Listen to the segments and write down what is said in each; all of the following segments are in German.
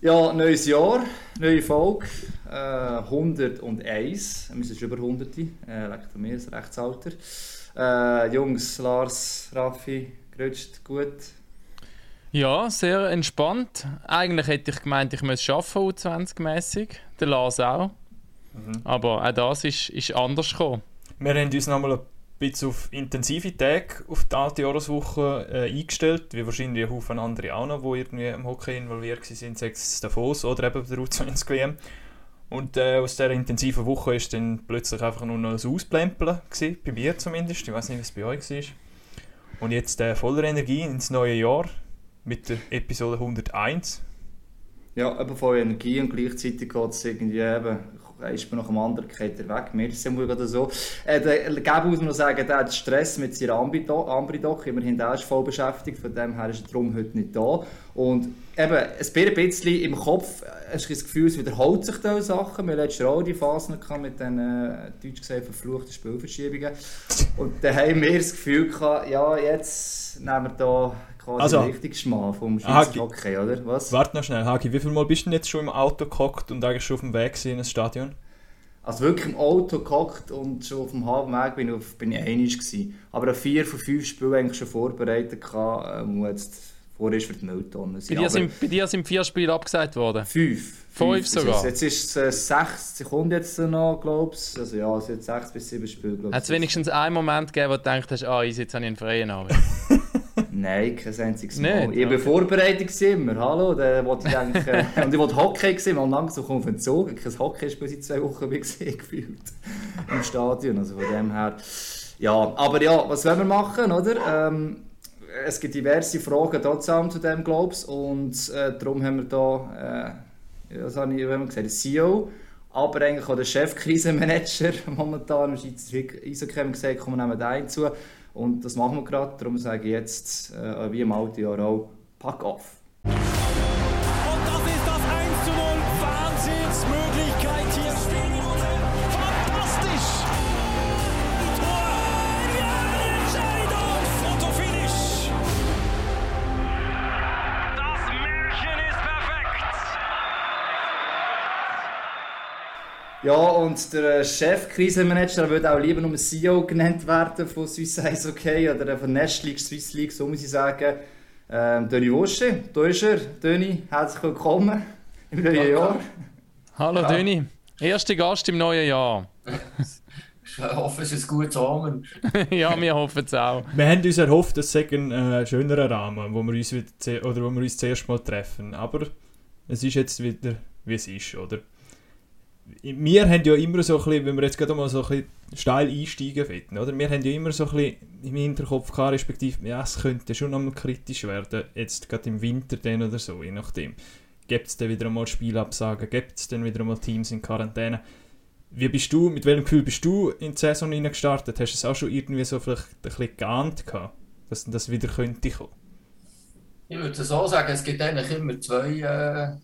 Ja, neues Jahr, neue Folge, äh, 101, wir sind schon über 100, äh, leckt mir das Rechtsalter. Äh, Jungs, Lars, Raffi, gerutscht, gut? Ja, sehr entspannt. Eigentlich hätte ich gemeint, ich müsse arbeiten, U20-mässig. Der Lars auch. Mhm. Aber auch das ist, ist anders gekommen. Wir haben uns nochmal ein bisschen auf intensive Tage auf die alte Jahreswoche äh, eingestellt, wie wahrscheinlich ein Haufen andere auch noch, die irgendwie im Hockey involviert waren, sei es Davos oder eben der U20-WM. Und äh, aus dieser intensiven Woche ist dann plötzlich einfach nur noch ein Ausplempeln gewesen, bei mir zumindest. Ich weiß nicht, es bei euch war. Und jetzt äh, voller Energie ins neue Jahr mit der Episode 101. Ja, eben voll Energie und gleichzeitig geht es irgendwie eben, ist man nach dem anderen geht er weg. Mir ist es oder so. Äh, der Gabi muss man noch sagen, der hat Stress mit seiner Ambridoc. Immerhin der ist voll beschäftigt, von dem her ist er darum heute nicht da. Und eben, es ein bisschen im Kopf, hast du das Gefühl, es wiederholt sich diese Sachen. Wir hatten Jahr auch die Phasen mit den, äh, deutsch gesagt, verfluchten Spielverschiebungen. Und dann haben wir das Gefühl gehabt, ja, jetzt nehmen wir da quasi also, richtig Schmal vom Schweizer Hockey, oder? Was? Warte noch schnell, Hagi, wie viel Mal bist du denn jetzt schon im Auto gehockt und eigentlich schon auf dem Weg in das Stadion? Also wirklich im Auto gehockt und schon auf dem halben Weg bin, auf, bin ich einig gewesen. Aber vier von fünf Spielen eigentlich schon vorbereitet gehabt, ähm, jetzt vor ist für die Mülltonne. Bei dir, sind, bei dir sind vier Spiele abgesagt worden? Fünf. Fünf, fünf sogar? Jetzt ist es äh, sechs Sekunden jetzt noch, glaube ich. Also ja, es sind sechs bis sieben Spiele, Hat es wenigstens einen Moment gegeben, wo du gedacht hast, ah, jetzt habe ich einen freien Abend? Nein, kein einziges Mal. Nicht, ich war vorbereitet immer, hallo, da wollte ich denken, und ich wollte Hockey sehen, und langsam komme auf den Zug, kein Hockey spiel seit zwei Wochen gesehen, gefühlt, im Stadion, also von dem her, ja, aber ja, was wollen wir machen, oder? Ähm, es gibt diverse Fragen trotzdem zu dem, glaube ich, und äh, darum haben wir da, äh, was habe ich, wir gesagt, CEO, aber eigentlich auch der Chefkrisenmanager momentan im Schweizer Eishockey haben gesagt, kommen wir nehmen den hinzu. Und das machen wir gerade. Darum sage ich jetzt, äh, wie im alten Jahr auch, pack auf. Ja, und der Chef-Krisenmanager würde auch lieber nur CEO genannt werden von Swiss Ice Okay oder von Nest League, Swiss League, so muss ich sagen. Ähm, Döni Wosche, da ist er. Döni, herzlich willkommen im neuen Jahr. Hallo ja. Döni, erster Gast im neuen Jahr. Ich hoffe, es ist ein gutes Rahmen. ja, wir hoffen es auch. Wir haben uns erhofft, es sei ein äh, schönerer Rahmen, wo wir, uns wieder, oder wo wir uns zuerst mal treffen. Aber es ist jetzt wieder, wie es ist, oder? Wir haben ja immer so ein bisschen, wenn wir jetzt gerade mal so ein bisschen steil einsteigen wollen, oder? Wir haben ja immer so ein bisschen im Hinterkopf gehabt, respektive, ja, es könnte schon noch mal kritisch werden, jetzt gerade im Winter dann oder so, je nachdem. Gibt es dann wieder einmal Spielabsagen, gibt es dann wieder einmal Teams in Quarantäne? Wie bist du, mit welchem Gefühl bist du in die Saison gestartet? Hast du es auch schon irgendwie so vielleicht ein bisschen geahnt gehabt, dass das wieder könnte kommen? Ich würde so sagen, es gibt eigentlich immer zwei, äh,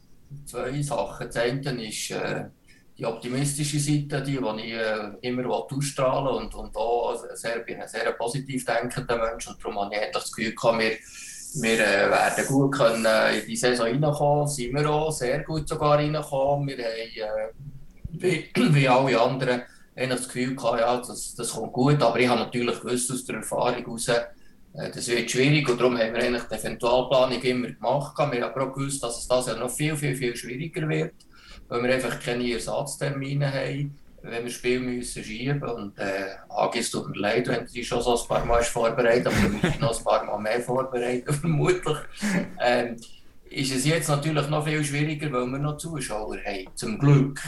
zwei Sachen. Das eine ist... Äh, die optimistische Seite, die, die ich äh, immer ausstrahlen und, und auch sehr, bin ein sehr positiv denkender Mensch und darum habe ich das Gefühl gehabt, wir, wir äh, werden gut können in die Saison reinkommen, sind wir auch sehr gut sogar reingekommen. Wir haben, äh, wie, wie alle anderen, das Gefühl gehabt, ja, das, das kommt gut, aber ich habe natürlich gewusst aus der Erfahrung heraus, äh, das wird schwierig und darum haben wir eigentlich die Eventualplanung immer gemacht. Wir haben aber auch gewusst, dass es das ja noch viel, viel, viel schwieriger wird weil wir einfach keine Ersatztermine haben, wenn wir Spiel müssen schieben und äh, es tut mir leid, wenn du dich schon so ein paar Mal vorbereitet aber du musst noch ein paar Mal mehr vorbereiten, vermutlich. Ähm, ist es jetzt natürlich noch viel schwieriger, weil wir noch Zuschauer haben, zum Glück.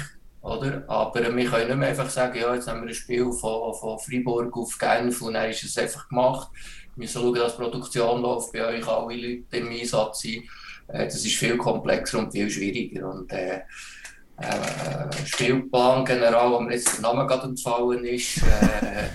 Oder? Aber wir können nicht mehr einfach sagen, ja, jetzt haben wir ein Spiel von, von Freiburg auf Genf und dann ist es einfach gemacht. Wir müssen schauen, dass die Produktion läuft, bei euch alle Leute im Einsatz sind. Äh, das ist viel komplexer und viel schwieriger. Und, äh, äh, Spielplan-General, wo mir jetzt der Name gerade entfallen ist, äh,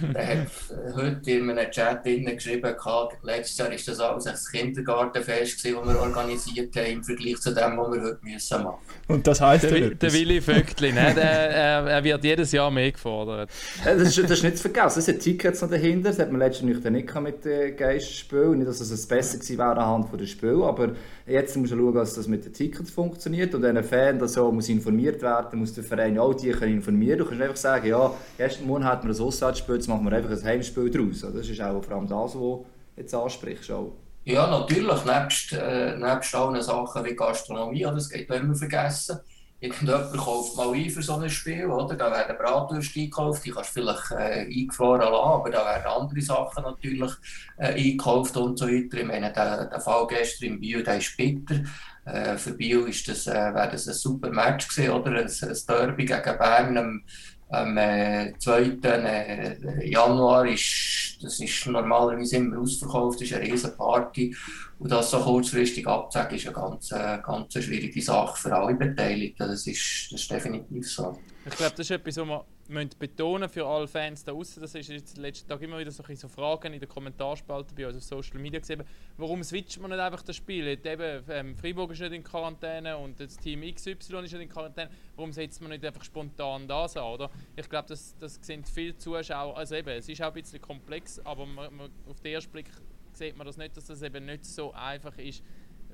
der hat heute in einem Chat geschrieben, letztes Jahr war das alles ein Kindergartenfest, das wir organisiert haben, im Vergleich zu dem, was wir heute müssen machen Und das heisst der, der Willi Vögtli, ne? der, er, er, wird jedes Jahr mehr gefordert. das, ist, das ist nicht zu vergessen, es sind Tickets noch dahinter, das hat man letztens nicht mit den Geisterspielen, nicht, dass es besser gewesen wäre anhand des Spiels, aber jetzt muss man schauen, dass das mit den Tickets funktioniert und ein Fan, der so muss informiert werden, muss der Verein auch die können informieren. Du kannst einfach sagen, ja, ersten Monat hat man ein Auswärtsspiel, jetzt machen wir einfach ein Heimspiel daraus. Das ist auch vor allem das, was du jetzt ansprichst. Auch. Ja, natürlich, nebst, äh, nebst allen Sachen wie Gastronomie, das geht immer vergessen. Irgendjemand kauft mal ein für so ein Spiel, oder? Da werden Bratwürste eingekauft, die kannst du vielleicht äh, eingefroren lassen, aber da werden andere Sachen natürlich äh, eingekauft und so weiter. Ich meine, der, der Fall gestern im Bio, der ist bitter. Äh, für Bio ist das, äh, wäre das ein super Match gewesen, oder? Ein, ein Derby gegen Bern am, am äh, 2. Äh, Januar ist, das ist normalerweise immer ausverkauft, das ist eine riesen Party. Und das so kurzfristig abzusagen, ist eine ganz, äh, ganz schwierige Sache für alle Beteiligten. Das ist, das ist definitiv so. Ich glaube, das ist etwas, was wir müssen betonen für alle Fans da draußen. Das ist jetzt letzten Tag immer wieder so, so Fragen in den Kommentarspalten bei uns auf Social Media gesehen. Warum switcht man nicht einfach das Spiel? Eben, ähm, Freiburg ist nicht in Quarantäne und das Team XY ist nicht in Quarantäne. Warum setzt man nicht einfach spontan das an? Oder? Ich glaube, das, das sind viele Zuschauer. Also eben, es ist auch ein bisschen komplex, aber man, man, auf den ersten Blick sieht man das nicht, dass das eben nicht so einfach ist,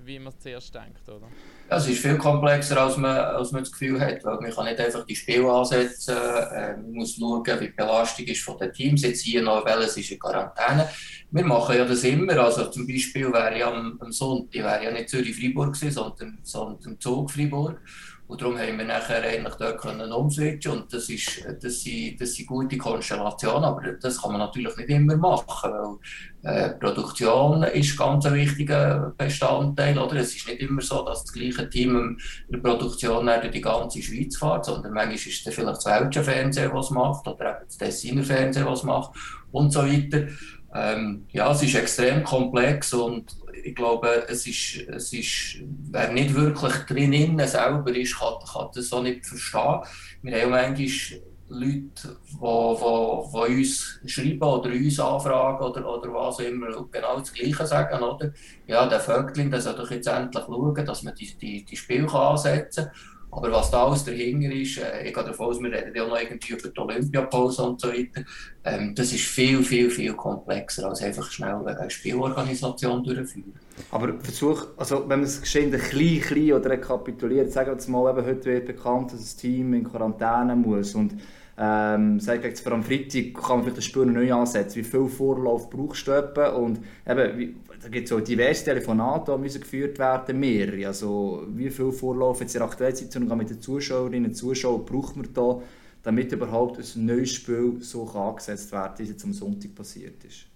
wie man zuerst denkt, oder? Ja, es ist viel komplexer, als man, als man das Gefühl hat, weil man kann nicht einfach die Spiele ansetzen, äh, man muss schauen, wie die Belastung ist von den Teams, jetzt hier noch, welches ist in Quarantäne. Wir machen ja das immer, also zum Beispiel wäre ja am, am Sonntag, wäre ja nicht Zürich-Freiburg gewesen, sondern, sondern Zug-Freiburg. Und darum haben wir nachher eigentlich dort können umswitchen und das ist, das sind, das sind gute Konstellationen, aber das kann man natürlich nicht immer machen, weil äh, Produktion ist ganz ein wichtiger Bestandteil, oder? Es ist nicht immer so, dass das gleiche Team in der Produktion durch die ganze Schweiz fährt, sondern manchmal ist es vielleicht das Weltsche Fernsehen, was macht, oder eben das Dessiner Fernsehen, was macht und so weiter. Ähm, ja, es ist extrem komplex und ich glaube, es ist, es ist, wer nicht wirklich drin selber ist, kann, kann das so nicht verstehen. Wir haben manchmal Leute, die, uns schreiben oder uns anfragen oder, oder was immer genau das Gleiche sagen. Oder? Ja, der Vögtling, der soll doch jetzt endlich schauen, dass man die, die, die Spiele ansetzen kann. Aber was da alles dahinter ist, äh, ich gehe davon aus, wir reden ja noch irgendwie über die Olympiapause und so weiter, ähm, das ist viel, viel, viel komplexer als einfach schnell eine Spielorganisation durchführen. Aber versuch, also wenn man es geschehen ein klein, klein oder rekapituliert, sagen wir jetzt mal, eben, heute wird bekannt, dass das Team in Quarantäne muss und ähm, sag jetzt, am Freitag kann man vielleicht das Spiel neu ansetzen. Wie viel Vorlauf brauchst du und eben, wie, da gibt es auch diverse Telefonate, die müssen geführt werden, mehrere. Also wie viel Vorlauf in der aktuellen Situation mit den Zuschauerinnen und Zuschauern braucht man da, damit überhaupt ein neues Spiel so angesetzt wird, wie es jetzt am Sonntag passiert ist?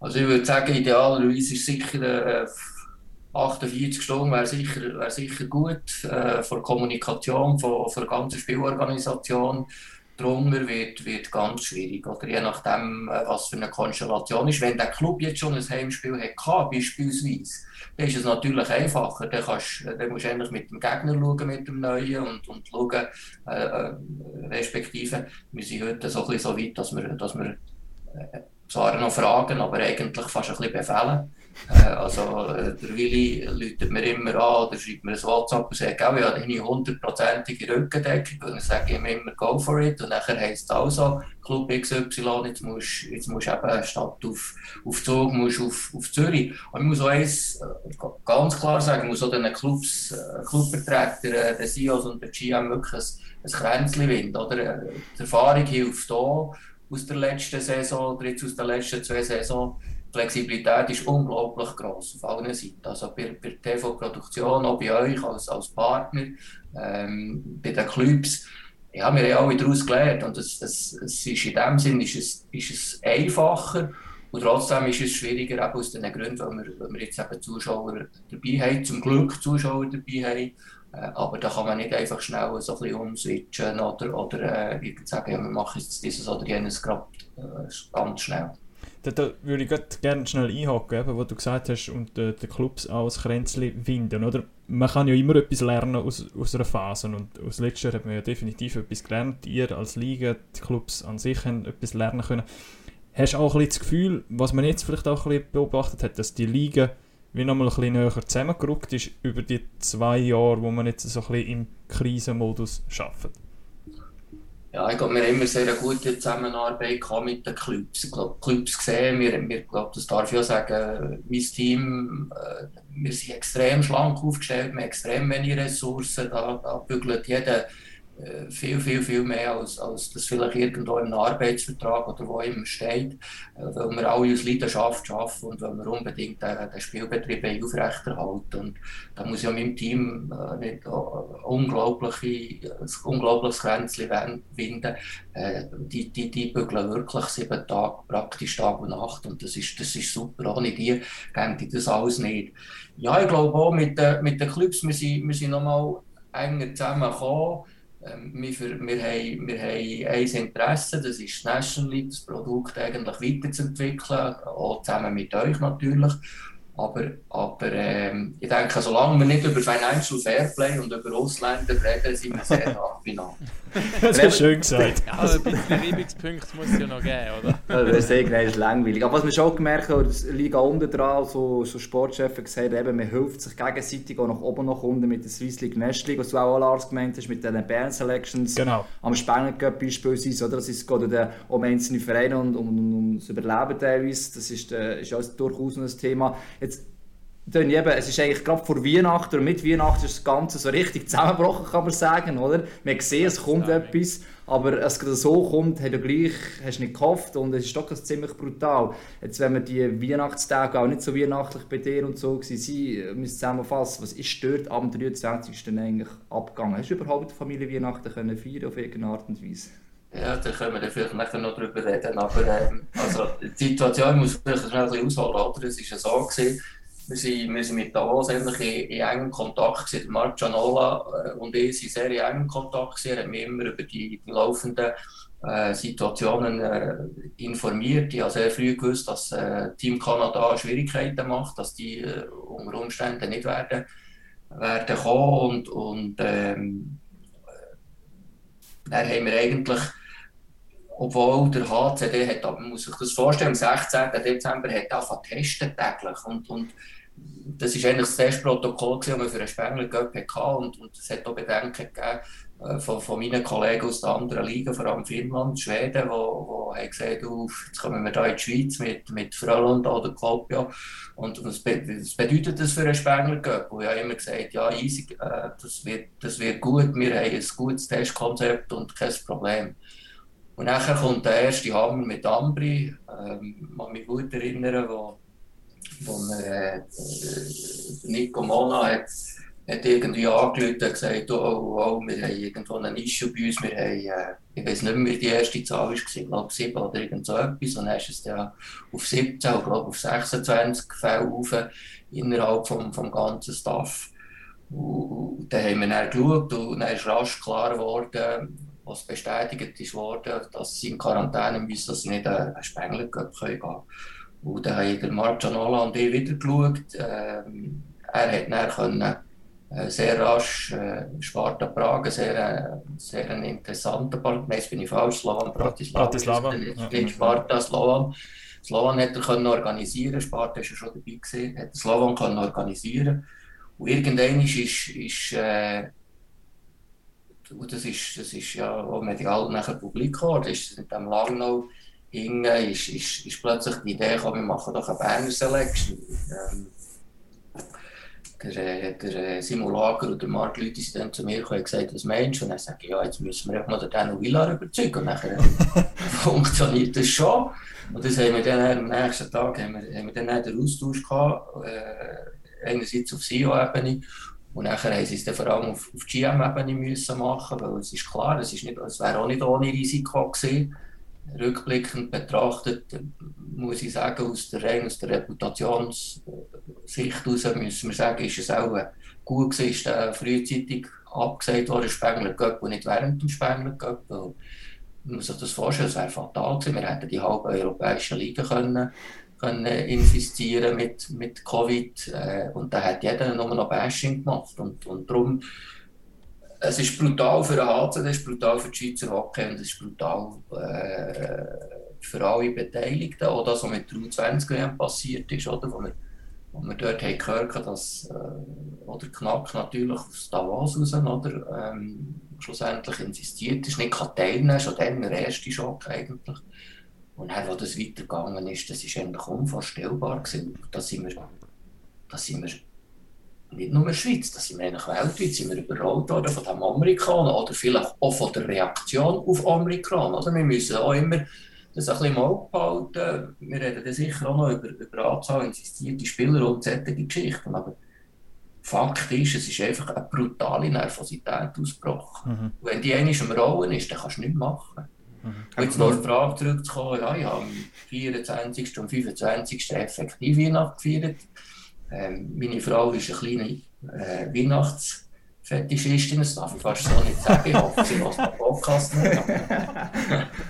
Also ich würde sagen, idealerweise ist sicher äh, 48 Stunden wäre sicher, wär sicher gut äh, für Kommunikation, für, für die ganze Spielorganisation drunter wird, wird ganz schwierig. Oder je nachdem, äh, was für eine Konstellation ist. Wenn der Club jetzt schon ein Heimspiel hat, beispielsweise, dann ist es natürlich einfacher. Dann, kannst, dann musst du eigentlich mit dem Gegner schauen, mit dem Neuen und, und schauen, äh, äh, respektive, wir sind heute so, ein bisschen so weit, dass wir, dass wir äh, zwar noch fragen, aber eigentlich fast ein bisschen befehlen. Äh, also äh, der Willi läutet mir immer an oder schreibt mir ein WhatsApp und sagt, oh, ja, deine hundertprozentige Rückendeckung. Und dann sage ich immer, go for it. Und nachher heisst es also, Club XY, jetzt musst, jetzt musst du eben statt auf, auf Zug, musst auf, auf Zürich. Und ich muss auch eins äh, ganz klar sagen, ich muss auch den Clubs, Clubvertretern, den CEOs und den GM wirklich ein, ein Kränzchen winden. Oder? Die Erfahrung hilft hier aus der letzten Saison oder jetzt aus den letzten zwei Saisons die Flexibilität ist unglaublich groß auf allen Seiten. Also bei, bei der TV-Produktion, auch bei euch als, als Partner, ähm, bei den Clubs. Ja, wir haben alle daraus gelernt und es, es, es ist in dem Sinn ist es, ist es einfacher und trotzdem ist es schwieriger eben aus den Gründen, weil wir, weil wir jetzt eben Zuschauer dabei haben, zum Glück Zuschauer dabei haben. Äh, aber da kann man nicht einfach schnell so ein bisschen umswitchen oder, oder äh, sagen, ja, wir machen jetzt dieses oder jenes gerade äh, ganz schnell. Da, da würde ich gerne schnell einhaken, wo du gesagt hast, und äh, die Clubs als Kränzchen winden, oder? Man kann ja immer etwas lernen aus, aus einer Phase und aus letzter Jahr hat man ja definitiv etwas gelernt. Ihr als Liga, die Clubs an sich haben etwas lernen können. Hast du auch ein bisschen das Gefühl, was man jetzt vielleicht auch ein bisschen beobachtet hat, dass die Liga wie nochmal ein bisschen näher zusammengerückt ist über die zwei Jahre, wo man jetzt so ein bisschen im Krisenmodus arbeitet? Ja, ich glaube, wir haben immer sehr eine gute Zusammenarbeit mit den Clubs. Ich glaube, Clubs sehen, wir, wir glaube, das darf ich auch sagen, mein Team, äh, wir sind extrem schlank aufgestellt, wir haben extrem wenig Ressourcen, da, da bügelt jeder viel, viel, viel mehr, als, als das vielleicht irgendwo im Arbeitsvertrag oder wo immer steht, äh, weil wir alle aus Leidenschaft arbeiten und weil wir unbedingt den, den Spielbetrieb aufrechterhalten. Und da muss ich ja meinem Team äh, nicht unglaubliche, ein unglaubliches Grenzchen winden. Äh, die, die, die bügeln wirklich sieben Tage, praktisch Tag und Nacht und das ist, das ist super. Ohne die gänge das alles nicht. Ja, ich glaube auch mit, den, mit den Clubs, wir sind, wir sind nochmal enger zusammengekommen. Ähm, wir, wir, haben, wir haben ein Interesse, das ist National League, das Produkt eigentlich weiterzuentwickeln, auch zusammen mit euch natürlich. Aber, aber ähm, ich denke, solange wir nicht über Financial Fairplay und über Ausländer reden, sind wir sehr nah beieinander. das ist schön gesagt. ja, aber Reibungspunkte muss es ja noch geben, oder? Ja, das ist, ist langweilig. Aber was wir schon gemerkt haben, dass Liga unten dran, so, so Sportchefs gesagt haben, man hilft sich gegenseitig auch nach oben nach unten mit der Swiss League, Nest League, was du auch Lars gemeint hast, mit den Bern Selections. Genau. Am Spengler Cup beispielsweise, oder? Das ist gerade um einzelne Vereine und um, um, um das Überleben teilweise. Das ist, äh, ist auch durchaus ein Thema. Jetzt, dann eben, es ist eigentlich gerade vor Weihnachten oder mit Weihnachten ist das Ganze so richtig zusammengebrochen, kann man sagen, oder? Man sieht, es kommt etwas, aber es so kommt, hat du gleich, hast nicht gehofft und es ist doch ziemlich brutal. Jetzt, wenn wir die Weihnachtstage auch nicht so weihnachtlich bei dir und so waren, müssen zusammenfassen, was ist dort am 23. eigentlich abgegangen? Hast du überhaupt Familie Weihnachten können feiern auf irgendeine Art und Weise? Ja, da können wir vielleicht nachher noch drüber reden, aber ähm, also, die Situation muss vielleicht schnell ein bisschen ausholen, oder? Es war ja so, gewesen, wir sind, mit Davos in, in engem Kontakt gewesen. Marc Gianola äh, und ich sind sehr in engem Kontakt gewesen. Er hat mich immer über die, laufenden äh, Situationen äh, informiert. Ich habe sehr früh gewusst, dass äh, Team Kanada Schwierigkeiten macht, dass die äh, unter Umständen nicht werden, werden kommen. Und, und ähm, dann haben wir eigentlich obwohl der HCD hat, man muss sich das vorstellen, am 16. Dezember hat angefangen testen täglich und, und das war eigentlich das erste Protokoll, das wir für einen Spengler Cup hatten. Und, und es hat auch Bedenken gegeben äh, von, von meinen Kollegen aus den anderen Ligen, vor allem Finnland, Schweden, die wo, haben gesagt haben, jetzt kommen wir hier in die Schweiz mit, mit Frölund oder Kolpia. Und was, be was bedeutet das für einen Spengler Cup? Und ich habe immer gesagt, ja, easy, äh, das, wird, das wird gut, wir haben ein gutes Testkonzept und kein Problem. Und nachher kommt der erste Hammer mit Ambri, ähm, ich kann mich gut erinnern, wo wo wir, äh, Nico Mona hat, hat irgendwie angerufen und gesagt, oh, oh, oh, wir haben irgendwo einen Issue bei uns, wir haben, äh, ich weiß nicht mehr, die erste Zahl war, ich glaube 7 oder irgend so etwas, und dann ist es dann auf 17 und glaube auf 26 Fälle rauf, innerhalb vom, vom ganzen Staff. Und, dann haben wir dann geschaut und dann ist rasch klar geworden, was bestätigt ist worden, dass sie in Quarantäne müssen, dass sie nicht einen Spengler gehen können. Und dann haben der Marc Gianola und ich wieder geschaut. Ähm, er hat dann können, äh, sehr rasch äh, Sparta Prag, sehr, äh, sehr ein interessanter Partner. Jetzt bin ich falsch, Slovan Bratislava. Bratislava. Nicht, nicht Sparta, Slovan. Slovan hat er können organisieren, Sparta war ja schon dabei gewesen, hat Slovan können organisieren. Und irgendwann ist, ist, ist äh, und das ist, das ist ja auch medial nachher publik geworden, ist mit dem Langnau hinten ist, ist, ist plötzlich die Idee gekommen, wir machen doch eine Berner Selection. Ähm, der, der Simulager oder Marc Leute sind dann zu mir gekommen und gesagt, was meinst du? Und dann sage ich, ja, jetzt müssen wir mal den Daniel Villar überzeugen. Und dann funktioniert das schon. Und das haben wir dann am nächsten Tag haben wir, haben wir dann den Austausch gehabt, äh, einerseits auf CEO-Ebene und nachher haben sie es dann vor allem auf, auf GM-Ebene müssen machen, weil es ist klar, es, ist nicht, es wäre auch nicht ohne Risiko gewesen rückblickend betrachtet, muss ich sagen, aus der, aus der Reputationssicht heraus müssen wir sagen, ist es auch gut gewesen, ist frühzeitig abgesagt worden, Spengler Cup und nicht während dem Spengler Cup. man muss sich das vorstellen, es wäre fatal gewesen. Wir hätten die halbe europäische Liga können, können infizieren mit, mit Covid äh, und da hat jeder nur noch Bashing gemacht und, und darum es ist brutal für den HC, es ist brutal für die Schweizer Hockey und es ist brutal äh, für alle Beteiligten. Auch das, was mit der U20 passiert ist, oder? Wo wir, wo wir dort haben gehört dass äh, oder Knack natürlich aus Davos raus, oder? Ähm, schlussendlich insistiert ist, nicht kann teilnehmen schon dann der erste Schock eigentlich. Und dann, wo das weitergegangen ist, das ist eigentlich unvorstellbar gewesen. Da sind wir, da sind wir nicht nur in der Schweiz, da sind wir eigentlich weltweit sind wir überrollt worden von dem Amerikaner oder vielleicht auch von der Reaktion auf Amerikaner. Oder? Wir müssen auch immer das ein bisschen im Auge behalten. Wir reden dann sicher auch noch über, über Anzahl insistierte Spieler und solche Geschichten. Aber Fakt ist, es ist einfach eine brutale Nervosität ausgebrochen. Mhm. Wenn die einmal am Rollen ist, dann kannst du nichts machen. Mhm. Und jetzt noch die Frage zurückzukommen, ja, ich habe am 24. und 25. effektiv Weihnachten gefeiert. Ähm, meine Frau ist eine kleine äh, Weihnachtsfetischistin, das darf ich fast so nicht sagen. Ich hoffe, sie lässt den Podcast nicht.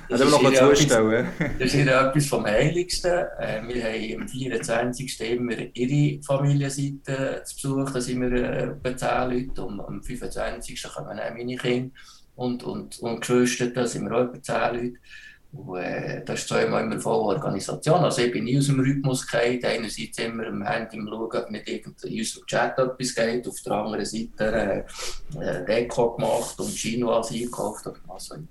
Das, ist noch zustellen. das ist ihr etwas vom Heiligsten. Äh, wir haben am 24. immer ihre Familienseite zu Besuch, da sind wir äh, etwa 10 Leute. Und am 25. kommen auch meine Kinder und, und, und Geschwister, da sind wir auch etwa 10 Leute. Und, äh, das ist zweimal immer voll Organisation. Also ich bin nie aus dem Rhythmus gefallen. Einerseits immer am Handy Schauen, ob nicht in unserem Chat etwas geht. Auf der anderen Seite äh, äh, Deko gemacht und Chinois eingekauft oder was auch immer.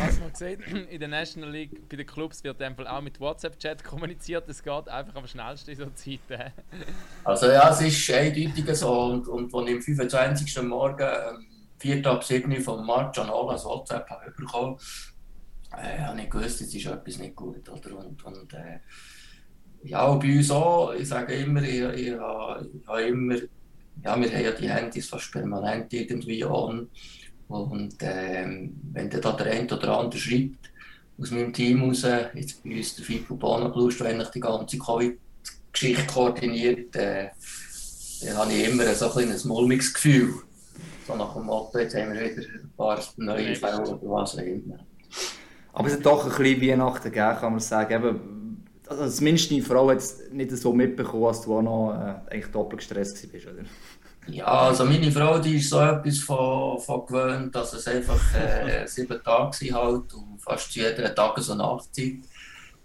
Was man gesehen in der National League bei den Clubs wird einfach auch mit WhatsApp-Chat kommuniziert. Das geht einfach am schnellsten in so Zeiten. Also ja, es ist eindeutig so. Und, und als ich am 25. Morgen, ähm, 4. ab 7. von March an alles WhatsApp habe bekommen äh, habe ich gewusst, jetzt ist etwas nicht gut. Oder? Und, und äh, ja, und bei uns auch, ich sage immer, ich, ich, ich habe immer, ja, wir haben ja die Handys fast permanent irgendwie an. Und äh, wenn dann da der eine oder andere schreibt, aus meinem Team raus, jetzt bei uns der Fico Bonablust, der eigentlich die ganze Covid-Geschichte koordiniert, äh, dann habe ich immer so ein, ein mulmiges Gefühl. So nach dem Motto, jetzt haben wir wieder ein paar neue Fälle oder was auch immer. Aber es hat doch ein bisschen Weihnachten gegeben, kann man sagen. Eben, also zumindest deine Frau hat es nicht so mitbekommen, als du auch noch äh, eigentlich doppelt gestresst warst, oder? Ja, also meine Frau, die ist so etwas von, von gewöhnt, dass es einfach äh, sieben Tage sind halt und fast zu jeder Tages- und Nachtzeit.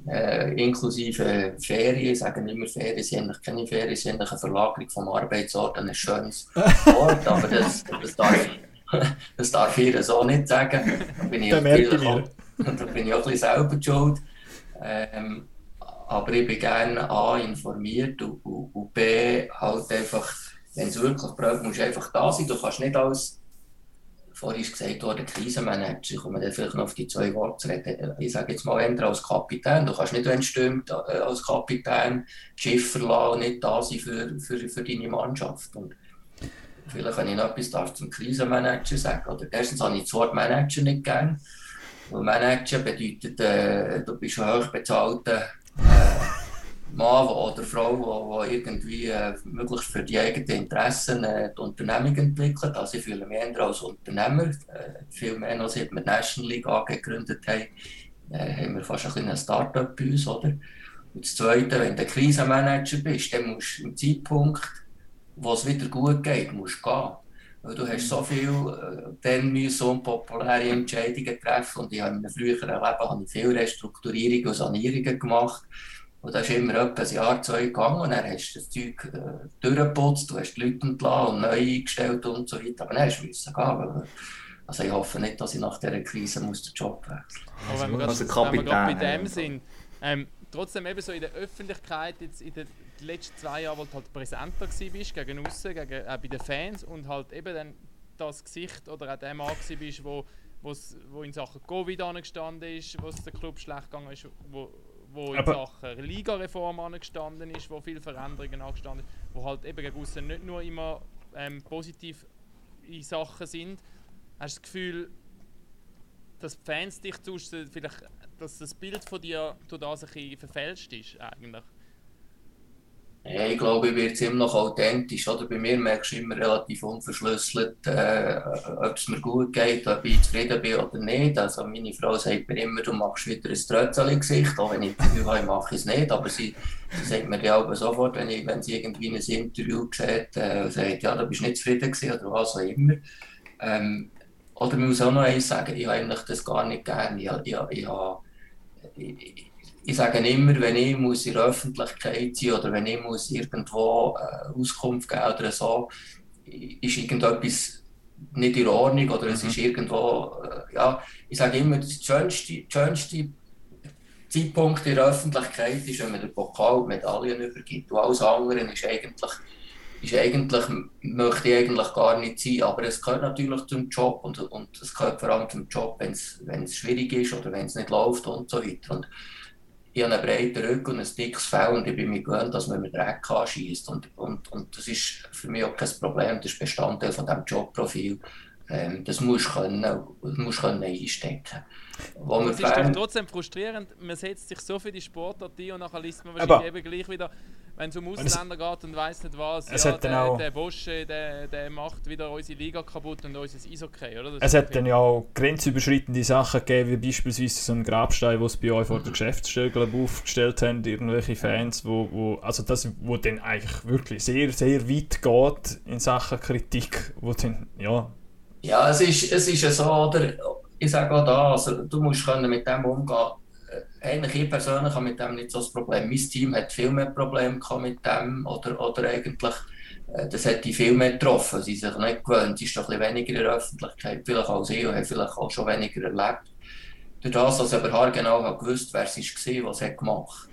Äh, inklusive Ferien, sagen immer Ferien, sind eigentlich keine Ferien, sind eigentlich eine Verlagerung vom Arbeitsort an ein schönes Ort, aber das, das, darf, das darf ich so nicht sagen. Da bin ich, da bin ich auch ein bisschen selber schuld. Ähm, aber ich bin gerne A, informiert und, und, und B, halt einfach, wenn es wirklich braucht, musst du einfach da sein. Du kannst nicht als, vorhin ist gesagt worden, Krisenmanager, ich komme dann vielleicht noch auf die zwei Worte zu reden. Ich sage jetzt mal, entweder als Kapitän, du kannst nicht, wenn es stimmt, äh, als Kapitän das Schiff verlassen und nicht da sein für, für, für deine Mannschaft. Und vielleicht, wenn ich noch etwas zum Krisenmanager sagen, oder erstens habe ich das Wort Manager nicht gern. Manager bedeutet, äh, du bist ein hochbezahlter äh, Mann oder Frau, die irgendwie äh, möglichst für die eigenen Interessen äh, die Unternehmung entwickelt. Also ich fühle mich eher als Unternehmer. Äh, viel mehr noch seit wir die National League AG gegründet haben, äh, haben wir fast ein, ein Start-up bei uns. Oder? Und das Zweite, wenn du Krisenmanager bist, dann musst du im Zeitpunkt, wo es wieder gut geht, musst gehen. Weil du hast so viel äh, dann müssen unpopuläre Entscheidungen treffen und ich habe in einem früheren Leben habe ich viel Restrukturierungen und Sanierungen gemacht. Und das ist immer etwa ein Jahr, zwei gegangen und dann hast du das Zeug äh, durchgeputzt, du hast die Leute entlassen und neu eingestellt und so weiter. Aber dann hast du müssen gehen. Also ich hoffe nicht, dass ich nach dieser Krise muss den Job wechseln muss. Also, wenn wir also gerade bei dem sind, ähm, trotzdem eben so in der Öffentlichkeit, jetzt in den letzten zwei Jahren, wo du halt präsenter bist, gegen außen, gegen, äh, bei den Fans und halt eben dann das Gesicht oder auch der Mann bist, wo, wo in Sachen Covid angestanden ist, wo es der Club schlecht gegangen ist, wo, wo in Sachen Ligareform angestanden ist, wo viele Veränderungen angestanden sind, wo halt eben gegen außen nicht nur immer ähm, positiv in Sachen sind. Hast du das Gefühl, dass die Fans dich tust, vielleicht dass das Bild von dir durch das ein bisschen verfälscht ist eigentlich? Ja, ich glaube, ich werde ziemlich authentisch. Oder? Bei mir merkst du immer relativ unverschlüsselt, äh, ob es mir gut geht, ob ich zufrieden bin oder nicht. Also meine Frau sagt mir immer, du machst wieder ein Trötzeli-Gesicht, auch wenn ich das Gefühl habe, mache ich es nicht. Aber sie, sie sagt mir ja sofort, wenn, ich, wenn sie irgendwie ein Interview sieht, äh, sagt, ja, du bist nicht zufrieden gewesen oder was auch immer. Ähm, oder ich muss auch noch eins sagen, ich habe eigentlich das gar nicht gerne. Ich, ich, ich, ich sage immer, wenn ich muss in der Öffentlichkeit sein oder wenn ich muss irgendwo äh, Auskunft geben oder so, ist irgendetwas nicht in Ordnung oder mhm. es ist irgendwo, äh, ja, ich sage immer, der schönste, schönste Zeitpunkt in der Öffentlichkeit ist, wenn man den Pokal Medaillen übergibt. Und alles andere ist eigentlich, ist eigentlich, möchte ich eigentlich gar nicht sein. Aber es gehört natürlich zum Job und, und es gehört vor allem zum Job, wenn es schwierig ist oder wenn es nicht läuft und so weiter. Und ich habe einen breiten Rücken und ein dickes Fell und ich bin mir gewöhnt, dass man mit Dreck anschießt. Und, und, und das ist für mich auch kein Problem, das ist Bestandteil von diesem Jobprofil. Ähm, das musst du können, musst können einstecken Wo es ist doch trotzdem frustrierend, man setzt sich so für die Sportart ein und nachher liest man wahrscheinlich eben gleich wieder wenn es um Ausländer geht und weiß nicht was, es ja, der, auch, der Bosche, der, der macht wieder unsere Liga kaputt und unser Eishockey, oder? Das es hat dann ja auch grenzüberschreitende Sachen gegeben, wie beispielsweise so ein Grabstein, wo es bei euch vor der Geschäftsstelle glaub, aufgestellt haben, irgendwelche Fans, wo, wo, also das, wo dann eigentlich wirklich sehr, sehr weit geht in Sachen Kritik, wo dann, ja... Ja, es ist, es ist so, oder, ich sage auch da, also, du musst können mit dem umgehen eigentlich ich persönlich habe mit dem nicht so das Problem. Mein Team hat viel mehr Probleme mit dem oder, oder eigentlich äh, das hat die viel mehr getroffen. Sie sind sich nicht gewöhnt, sie ist doch ein weniger in der Öffentlichkeit, vielleicht als ich und hat vielleicht auch schon weniger erlebt. Durch das, dass ich aber genau gewusst wer es war, was er gemacht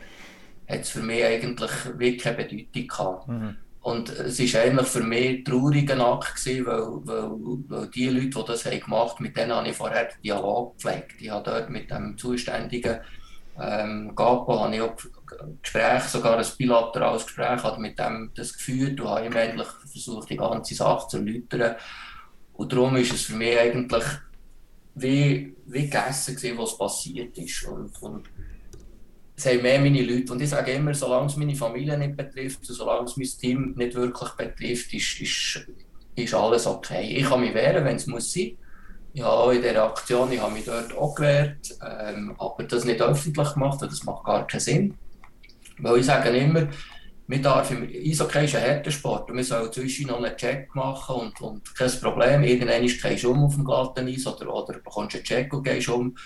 hat, hat es für mich eigentlich wirklich keine Bedeutung gehabt. Mhm. Und es war eigentlich für mich trauriger Akt, gewesen, weil, weil, weil die Leute, die das haben gemacht haben, mit denen habe ich vorher den Dialog gepflegt. Ich habe dort mit dem zuständigen ähm, Gapo habe ich auch Gespräch, sogar ein bilaterales Gespräch hat mit dem das geführt und habe ihm eigentlich versucht, die ganze Sache zu erläutern. Und darum ist es für mich eigentlich wie, wie gegessen gewesen, was passiert ist. Und, und es haben mehr meine Leute. Und ich sage immer, solange es meine Familie nicht betrifft, solange es mein Team nicht wirklich betrifft, ist, ist, ist alles okay. Ich kann mich wehren, wenn es muss sein. Ich habe auch in dieser Aktion, ich habe mich dort auch gewehrt, ähm, aber das nicht öffentlich gemacht, das macht gar keinen Sinn. Weil ich sage immer, wir darf im Eishockey ist ein harter Sport und wir sollen zwischen noch einen Check machen und, und kein Problem, irgendwann gehst du um auf dem glatten Eis oder, oder bekommst einen Check und gehst um,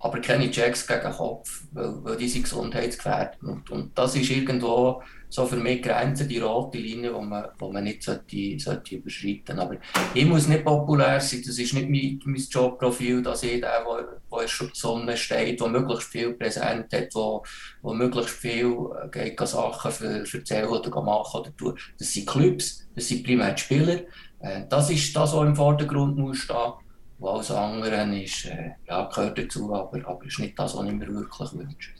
aber keine Checks gegen den Kopf, weil, weil die sind gesundheitsgefährdend. Und, und das ist irgendwo so für mich Grenze, die rote Linie, die man, wo man nicht sollte, sollte überschreiten Aber ich muss nicht populär sein, das ist nicht mein, mein Jobprofil, dass ich der, der, in der Sonne steht, der möglichst viel präsent hat, der, der möglichst viel äh, geht, Sachen für, erzählen oder machen oder tun. Das sind Clubs, das sind primär die Spieler. Äh, das ist das, was im Vordergrund muss stehen. Und alles andere ist, äh, ja, gehört dazu, aber, aber ist nicht das, was ich mir wirklich wünsche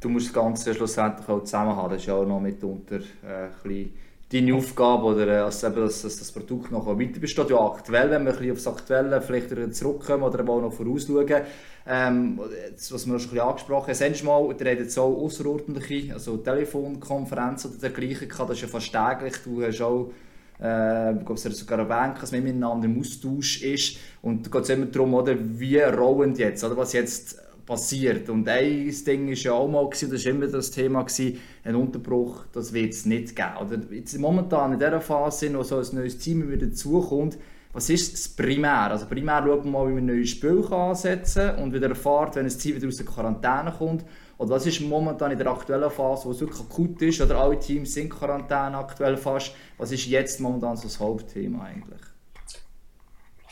du musst das Ganze schlussendlich auch zusammen haben. Das ist ja auch noch mitunter äh, deine Aufgabe, oder, also eben, dass, dass, das Produkt noch weiter besteht. Ja, aktuell, wenn wir bisschen aufs Aktuelle vielleicht zurückkommen oder auch noch vorausschauen, ähm, was wir schon ein angesprochen haben, sonst mal, ihr redet so außerordentliche, also Telefonkonferenzen oder dergleichen das ist ja fast täglich, du hast auch äh, es sogar erwähnt, dass man miteinander im Austausch ist und da geht es immer darum, oder, wie rollend jetzt, oder was jetzt passiert. Und ein Ding war ja auch mal, gewesen, das war immer das Thema, gewesen, ein Unterbruch, das wird es nicht geben. Oder jetzt momentan in dieser Phase, wo so ein neues Team wieder dazukommt, was ist das Primär? Also primär schauen wir mal, wie ein neues Spiel ansetzen kann und wieder erfahrt, wenn ein Team wieder aus der Quarantäne kommt. Oder was ist momentan in der aktuellen Phase, wo es wirklich akut ist, oder alle Teams sind in Quarantäne aktuell fast, was ist jetzt momentan so das Hauptthema eigentlich?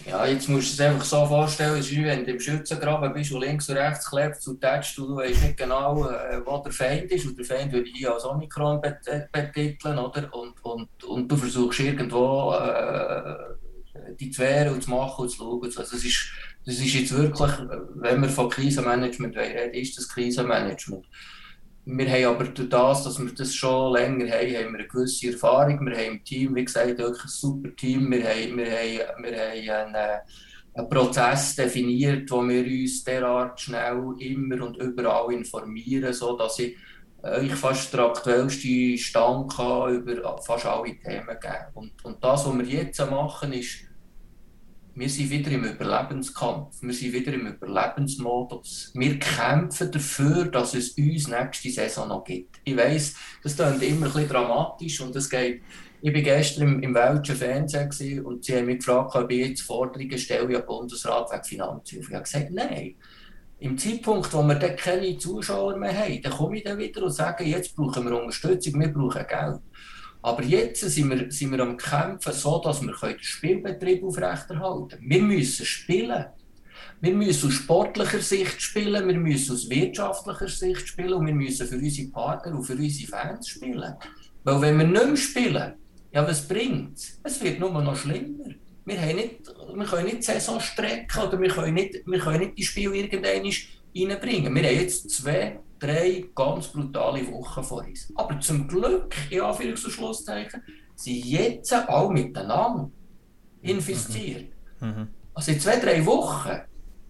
Ja, jetzt musst du es einfach so vorstellen, es ist wie wenn du im Schützengraben bist und links und rechts klebst und tätst du weißt nicht genau, äh, wo der Feind ist. Und der Feind würde ich als Omikron äh, betiteln, oder? Und, und, und du versuchst irgendwo äh, die zu wehren und zu machen und zu schauen. Also das, ist, das ist jetzt wirklich, wenn wir von Krisenmanagement reden, ist das Krisenmanagement. Wir haben aber durch das, dass wir das schon länger haben, haben wir eine gewisse Erfahrung. Wir haben im Team, wie gesagt, wirklich ein super Team. Wir haben, wir haben, wir haben einen, einen Prozess definiert, wo wir uns derart schnell immer und überall informieren, sodass ich äh, ich fast den aktuellsten Stand über fast alle Themen gegeben. Und, und das, was wir jetzt machen, ist, wir sind wieder im Überlebenskampf, wir sind wieder im Überlebensmodus. Wir kämpfen dafür, dass es uns nächste Saison noch gibt. Ich weiss, das klingt immer ein bisschen dramatisch und es geht. Ich war gestern im, im welschen Fernsehen und sie haben mich gefragt, ob ich jetzt Forderungen stelle an Bundesrat wegen Finanzhilfe. Ich habe gesagt, nein. Im Zeitpunkt, wo wir dann keine Zuschauer mehr haben, dann komme ich dann wieder und sage, jetzt brauchen wir Unterstützung, wir brauchen Geld. Aber jetzt sind wir, sind wir am Kämpfen, so dass wir den Spielbetrieb aufrechterhalten können. Wir müssen spielen. Wir müssen aus sportlicher Sicht spielen, wir müssen aus wirtschaftlicher Sicht spielen und wir müssen für unsere Partner und für unsere Fans spielen. Weil wenn wir nicht mehr spielen, ja, was bringt es? Es wird nur noch schlimmer. Wir, haben nicht, wir können nicht die Saison strecken oder wir können nicht, wir können nicht die Spiele irgendwann reinbringen. Wir haben jetzt zwei drei ganz brutale Wochen vor uns. Aber zum Glück, in Anführungs- und Schlusszeichen, sind jetzt alle miteinander infiziert. Mhm. mhm. Also in zwei, drei Wochen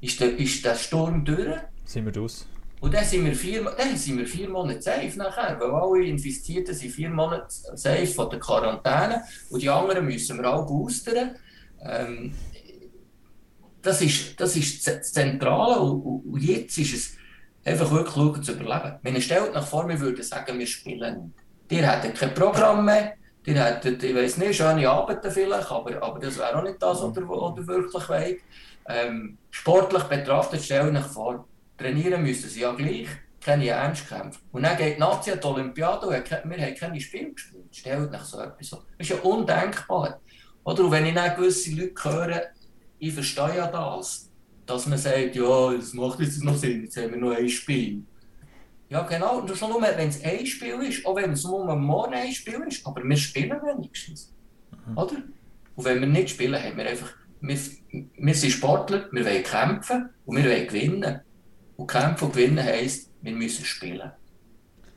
ist der, ist der Sturm durch. Sind wir raus. Und dann sind wir vier, dann sind wir vier Monate safe nachher, weil alle Infizierten sind vier Monate safe von der Quarantäne und die anderen müssen wir auch boostern. Ähm, das, ist, das ist das Zentrale und, und jetzt ist es einfach wirklich schauen, zu überleben. Wenn ihr stellt nach vor, wir würden sagen, wir spielen nicht. Ihr hättet kein Programm mehr, ihr hättet, ich weiß nicht, schöne Abende vielleicht, aber, aber das wäre auch nicht das, was ihr, was ihr wirklich wollt. Ähm, sportlich betrachtet, stellt euch vor, trainieren müssen sie ja gleich, keine Ernstkämpfe. Und dann geht die Nazi an die Olympiade und wir haben keine Spiele gespielt. Stellt euch so etwas vor. Das ist ja undenkbar. Oder und wenn ich dann gewisse Leute höre, ich verstehe ja das, dass man sagt, ja, es macht jetzt noch Sinn, jetzt haben wir nur ein Spiel. Ja, genau, und schon nur, wenn es ein Spiel ist, auch wenn es nur morgen ein Spiel ist, aber wir spielen wenigstens. Mhm. Oder? Und wenn wir nicht spielen, haben wir einfach, wir, wir sind Sportler, wir wollen kämpfen und wir wollen gewinnen. Und kämpfen und gewinnen heisst, wir müssen spielen.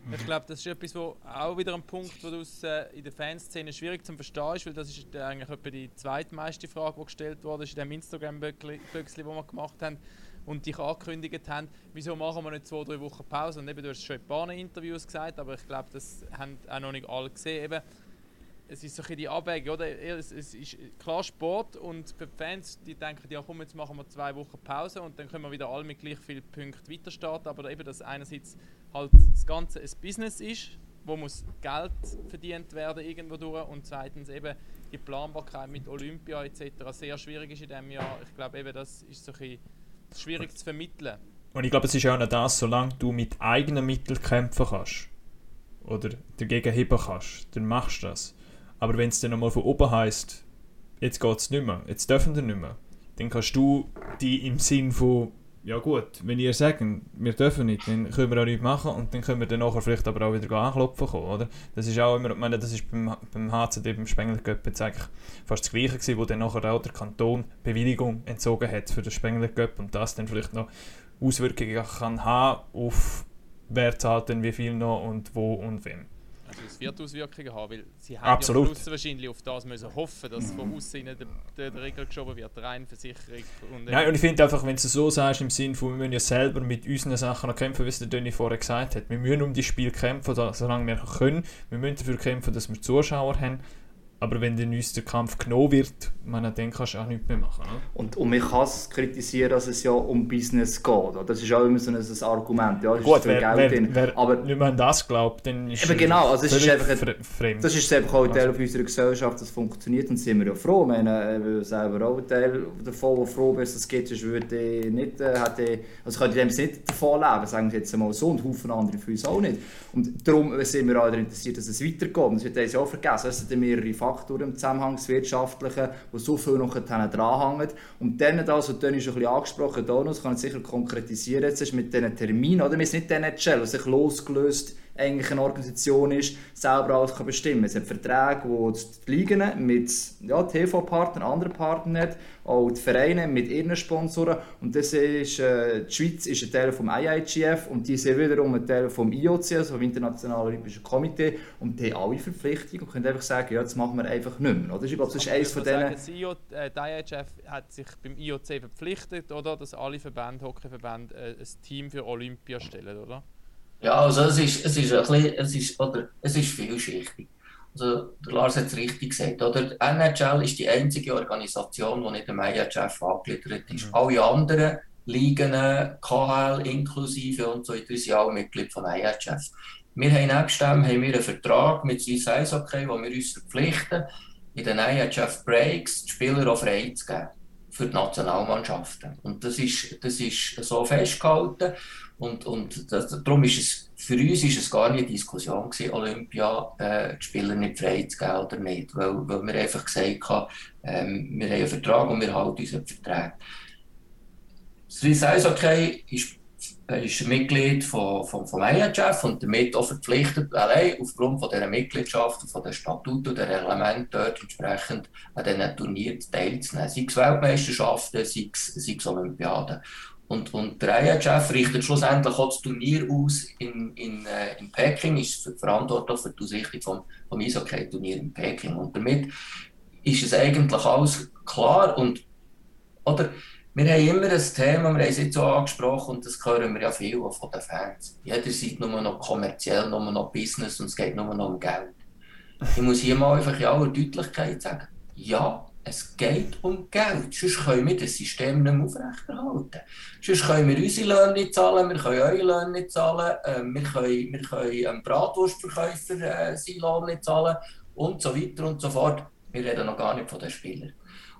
Ich glaube, das ist etwas, wo auch wieder ein Punkt, wo aus, äh, in der Fanszene schwierig zu verstehen ist, weil das ist eigentlich etwa die zweitmeiste Frage, die gestellt wurde, ist in dem Instagram-Böckli, das wir gemacht haben und dich angekündigt haben, wieso machen wir nicht zwei, drei Wochen Pause? Und eben, du hast schon ein paar Interviews gesagt, aber ich glaube, das haben auch noch nicht alle gesehen. Eben, es ist so ein die Abwägung, oder? Es, es, ist klar Sport und für die Fans, die denken, ja komm, jetzt machen wir zwei Wochen Pause und dann können wir wieder alle mit gleich vielen Punkten weiter starten. Aber eben, dass einerseits halt das Ganze ein Business ist, wo muss Geld verdient werden irgendwo durch und zweitens eben die Planbarkeit mit Olympia etc. sehr schwierig ist in diesem Jahr. Ich glaube eben, das ist so ein schwierig zu vermitteln. Und ich glaube, es ist auch nicht das, solange du mit eigenen Mitteln kämpfen kannst oder dagegen heben kannst, dann machst du das. Aber wenn es dann nochmal von oben heisst, jetzt geht es nicht mehr, jetzt dürfen wir nicht mehr, dann kannst du die im Sinn von ja gut, wenn ihr sagt, wir dürfen nicht, dann können wir auch nichts machen und dann können wir dann nachher vielleicht aber auch wieder anklopfen kommen, oder? Das ist auch immer, ich meine, das ist beim, beim HCD, beim Spengler-Cup jetzt eigentlich fast das Gleiche gewesen, wo dann nachher auch der Kanton Bewilligung entzogen hat für den Spengler-Cup und das dann vielleicht noch Auswirkungen kann haben auf wer zahlt denn wie viel noch und wo und wem. Also es wird Auswirkungen haben, weil sie haben Absolut. ja wahrscheinlich auf das müssen hoffen, dass von außen der, der, der Regel geschoben wird, rein Versicherung. Und, äh, Nein, und ich finde einfach, wenn du so sagst, im Sinne von, wir müssen ja selber mit unseren Sachen noch kämpfen, wie es der Döni vorher gesagt hat. Wir müssen um die Spiel kämpfen, solange wir können. Wir müssen dafür kämpfen, dass wir Zuschauer haben. Aber wenn dann uns der Kampf genommen wird, meine, dann kannst du auch nichts mehr machen. Ne? Und, und man kann es kritisieren, dass es ja um Business geht. Das ist auch immer so ein, ein Argument. Ja, Gut, wer, Geld wer, wer aber nicht mehr an das glaubt, dann ist eben genau, also es ist einfach ein, fremd. Das ist einfach auch ein Teil also. unserer Gesellschaft, das funktioniert und sind wir ja froh. Meine, ich bin selber auch ein Teil davon, wo froh bist, dass es geht, sonst würde nicht, äh, hätte, also könnte ich nicht davon leben, sagen wir jetzt einmal so, und Haufen andere für uns auch nicht. Und darum sind wir auch interessiert, dass es weitergeht. Das wird uns auch vergessen, es sind mehrere Faktoren im Zusammenhang, das Wirtschaftliche, wo so viel noch dranhängen. Und dann das, was Toni schon ein bisschen angesprochen hat, kann ich sicher konkretisieren, jetzt ist mit diesen Terminen, oder wir sind nicht was sich losgelöst eigentlich eine Organisation ist, selber alles kann bestimmen. Es hat Verträge, die die Ligen mit ja, TV-Partnern, anderen Partnern hat, auch die Vereine mit ihren Sponsoren. Und das ist, äh, die Schweiz ist ein Teil vom IIGF und die sind wiederum ein Teil vom IOC, also vom Internationalen Olympischen Komitee. Und die haben alle Verpflichtungen und können einfach sagen, ja, das machen wir einfach nicht mehr. Oder? Ich glaube, das ist eines von denen... Sagen, IO, äh, die IIGF hat sich beim IOC verpflichtet, oder, dass alle Verbände, Hockeyverbände, äh, ein Team für Olympia stellen, oder? Ja, also es ist, es ist ein bisschen, es ist, oder, es ist vielschichtig. Also, der Lars hat es richtig gesagt. Oder? Die NHL ist die einzige Organisation, die nicht dem IHF angegliedert ist. Mhm. Alle anderen Ligen, KHL inklusive und so weiter, sind alle Mitglied von IHF. Wir haben nebst dem haben wir einen Vertrag mit Swiss Eishockey, wo wir uns verpflichten, in den IHF Breaks die Spieler auch frei zu geben für die Nationalmannschaften. Und das ist, das ist so festgehalten. Und, und das, darum ist es, für uns ist es gar nicht Diskussion gewesen, Olympia äh, die Spieler nicht frei zu geben oder nicht. Weil, weil wir einfach gesagt haben, ähm, wir haben einen Vertrag und wir halten unseren Vertrag. Swiss Eishockey ist ist Mitglied von, vom IHF und damit auch verpflichtet, allein aufgrund von dieser Mitgliedschaft, von den Statuten und der Elemente dort entsprechend an diesen Turnieren teilzunehmen. Sei es Weltmeisterschaften, sei es, sei es Olympiaden. Und, und der IHF richtet schlussendlich auch das Turnier aus in, in, äh, in Peking, ist verantwortlich für die Ausrichtung vom, vom Eishockey-Turnier in Peking. Und damit ist es eigentlich alles klar und oder wir haben immer ein Thema, wir haben es jetzt so angesprochen und das hören wir ja viel von den Fans. Jeder sieht nur noch kommerziell, nur noch Business und es geht nur noch um Geld. Ich muss hier mal einfach in aller Deutlichkeit sagen, ja, es geht um Geld. Sonst können wir das System nicht mehr aufrechterhalten. Sonst können wir unsere Löhne nicht zahlen, wir können eure Löhne nicht zahlen, äh, wir können, wir können einem Bratwurstverkäufer äh, seinen Lohn nicht zahlen und so weiter und so fort. Wir reden noch gar nicht von den Spielern.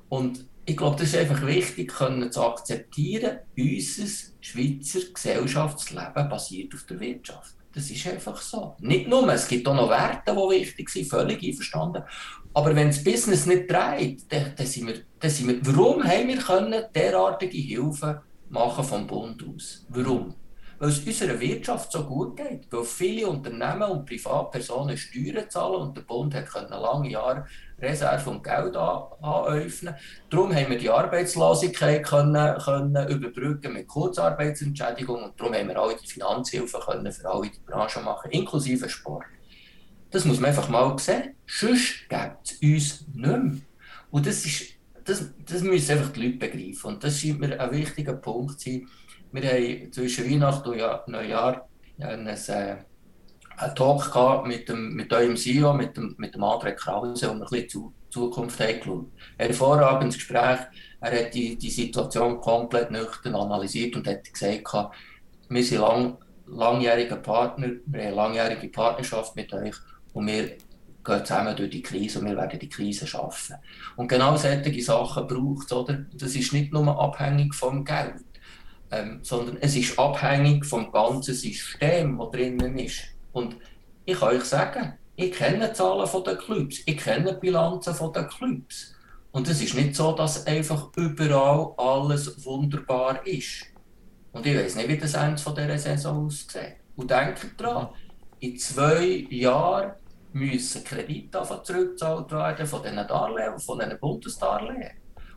Und ich glaube, das ist einfach wichtig, können zu akzeptieren, unser Schweizer Gesellschaftsleben basiert auf der Wirtschaft. Das ist einfach so. Nicht nur, es gibt auch noch Werte, die wichtig sind, völlig einverstanden. Aber wenn das Business nicht dreht, dann, dann, sind wir, dann sind wir, warum haben wir können derartige Hilfen machen vom Bund aus? Warum? weil es unserer Wirtschaft so gut geht. Weil viele Unternehmen und Privatpersonen Steuern zahlen und der Bund hat lange Jahre Reserve und Geld anöffnen. Darum haben wir die Arbeitslosigkeit können, können überbrücken mit Kurzarbeitsentschädigung und darum haben wir auch die Finanzhilfe können für alle die Branchen machen, inklusive Sport. Das muss man einfach mal sehen. Sonst gibt es uns nicht mehr. Und das, ist, das, das müssen einfach die Leute begreifen. Und das scheint mir ein wichtiger Punkt zu sein wir haben zwischen Weihnachten und Neujahr einen, äh, einen Talk gehabt mit, dem, mit eurem CEO, mit dem, mit dem André Krause, und ein bisschen zu Zukunft angeschaut. Ein hervorragendes Gespräch. Er hat die, die Situation komplett nüchtern analysiert und hat gesagt, wir sind lang, langjährige Partner, wir haben eine langjährige Partnerschaft mit euch und wir gehen zusammen durch die Krise und wir werden die Krise schaffen. Und genau solche Sachen braucht es, oder? Das ist nicht nur abhängig vom Geld ähm, sondern es ist abhängig vom ganzen System, das drinnen ist. Und ich kann euch sagen, ich kenne die Zahlen der Clubs, ich kenne die Bilanzen der Clubs. Und es ist nicht so, dass einfach überall alles wunderbar ist. Und ich weiß nicht, wie das Ende dieser Saison aussieht. Und denkt daran, in zwei Jahren müssen Kredite zurückgezahlt werden von diesen Darlehen, von diesen Bundesdarlehen.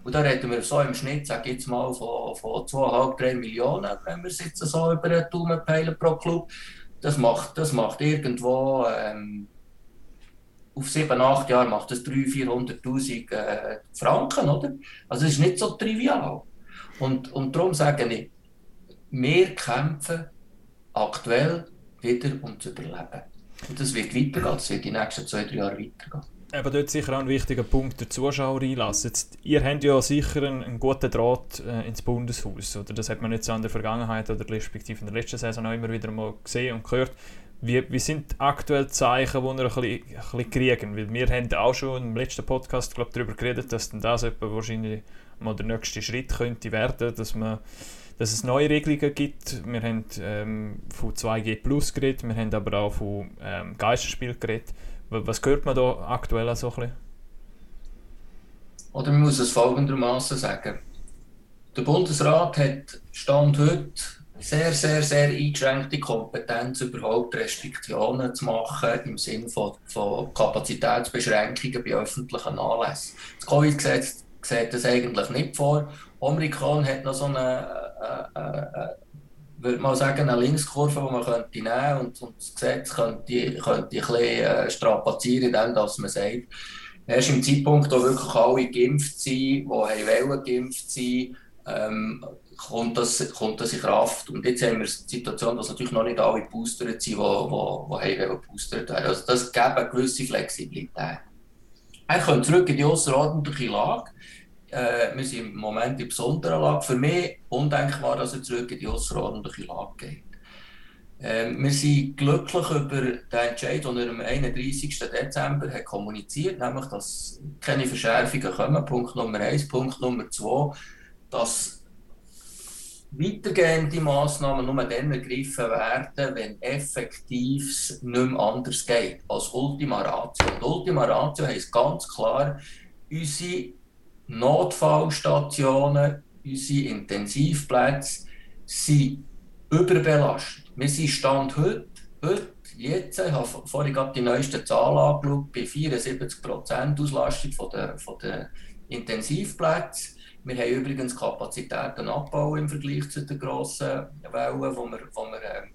Und da reden wir so im Schnitt, sage ich jetzt mal, von, von 2,5, 3 Millionen, wenn wir es so über den Daumen peilen pro Club. Das macht, das macht irgendwo ähm, auf 7, 8 Jahre macht das 300.000, 400.000 äh, Franken, oder? Also es ist nicht so trivial. Und, und darum sage ich, wir kämpfen aktuell wieder um zu überleben. Und das wird weitergehen, das wird die nächsten 2, 3 Jahre weitergehen eben dort sicher auch ein wichtiger Punkt, der Zuschauer einlassen. Jetzt, ihr habt ja sicher einen, einen guten Draht äh, ins Bundeshaus, oder? Das hat man jetzt in der Vergangenheit oder respektive in der letzten Saison auch immer wieder mal gesehen und gehört. Wie, wie sind aktuell die Zeichen, die wir ein bisschen, ein bisschen kriegen? Weil wir haben auch schon im letzten Podcast glaub, darüber geredet, dass dann das wahrscheinlich mal der nächste Schritt könnte werden, dass man dass es neue Regelungen gibt. Wir haben ähm, von 2G Plus geredet, wir haben aber auch von ähm, Geisterspiel geredet. Was hört man da aktuell so ein bisschen? Oder man muss es folgendermaßen sagen. Der Bundesrat hat Stand heute sehr, sehr, sehr eingeschränkte Kompetenz, überhaupt Restriktionen zu machen im Sinne von, von Kapazitätsbeschränkungen bei öffentlichen Anlässen. Das Covid-Gesetz sieht das eigentlich nicht vor. Amerikan hat noch so eine, äh, äh, äh würde mal sagen, eine Linkskurve, die man könnte nehmen und, und das Gesetz könnte, könnte ein bisschen äh, strapazieren, indem dass man sagt, erst im Zeitpunkt, wo wirklich alle geimpft sind, die wollen geimpft sein, ähm, kommt, das, kommt das in Kraft. Und jetzt haben wir die Situation, dass natürlich noch nicht alle boostert sind, die, die, die boostert werden. Also das gibt eine gewisse Flexibilität. Er kommt zurück in die außerordentliche Lage. Äh, wir sind im Moment in besonderer Lage. Für mich undenkbar, dass er zurück in die außerordentliche Lage geht. Ähm, wir sind glücklich über den Entscheid, den er am 31. Dezember hat kommuniziert nämlich, dass keine Verschärfungen kommen. Punkt Nummer eins. Punkt Nummer zwei, dass weitergehende Massnahmen nur dann ergriffen werden, wenn effektiv nicht mehr anders geht als Ultima Ratio. Und Ultima Ratio heisst ganz klar, unsere Notfallstationen, unsere Intensivplätze sind überbelastet. Wir sind Stand heute, heute jetzt, ich habe vorhin gerade die neuesten Zahlen angeschaut, bei 74% Auslastung von der, von der Intensivplätze. Wir haben übrigens Kapazitäten abbauen im Vergleich zu den grossen Wellen, die wir, die wir äh,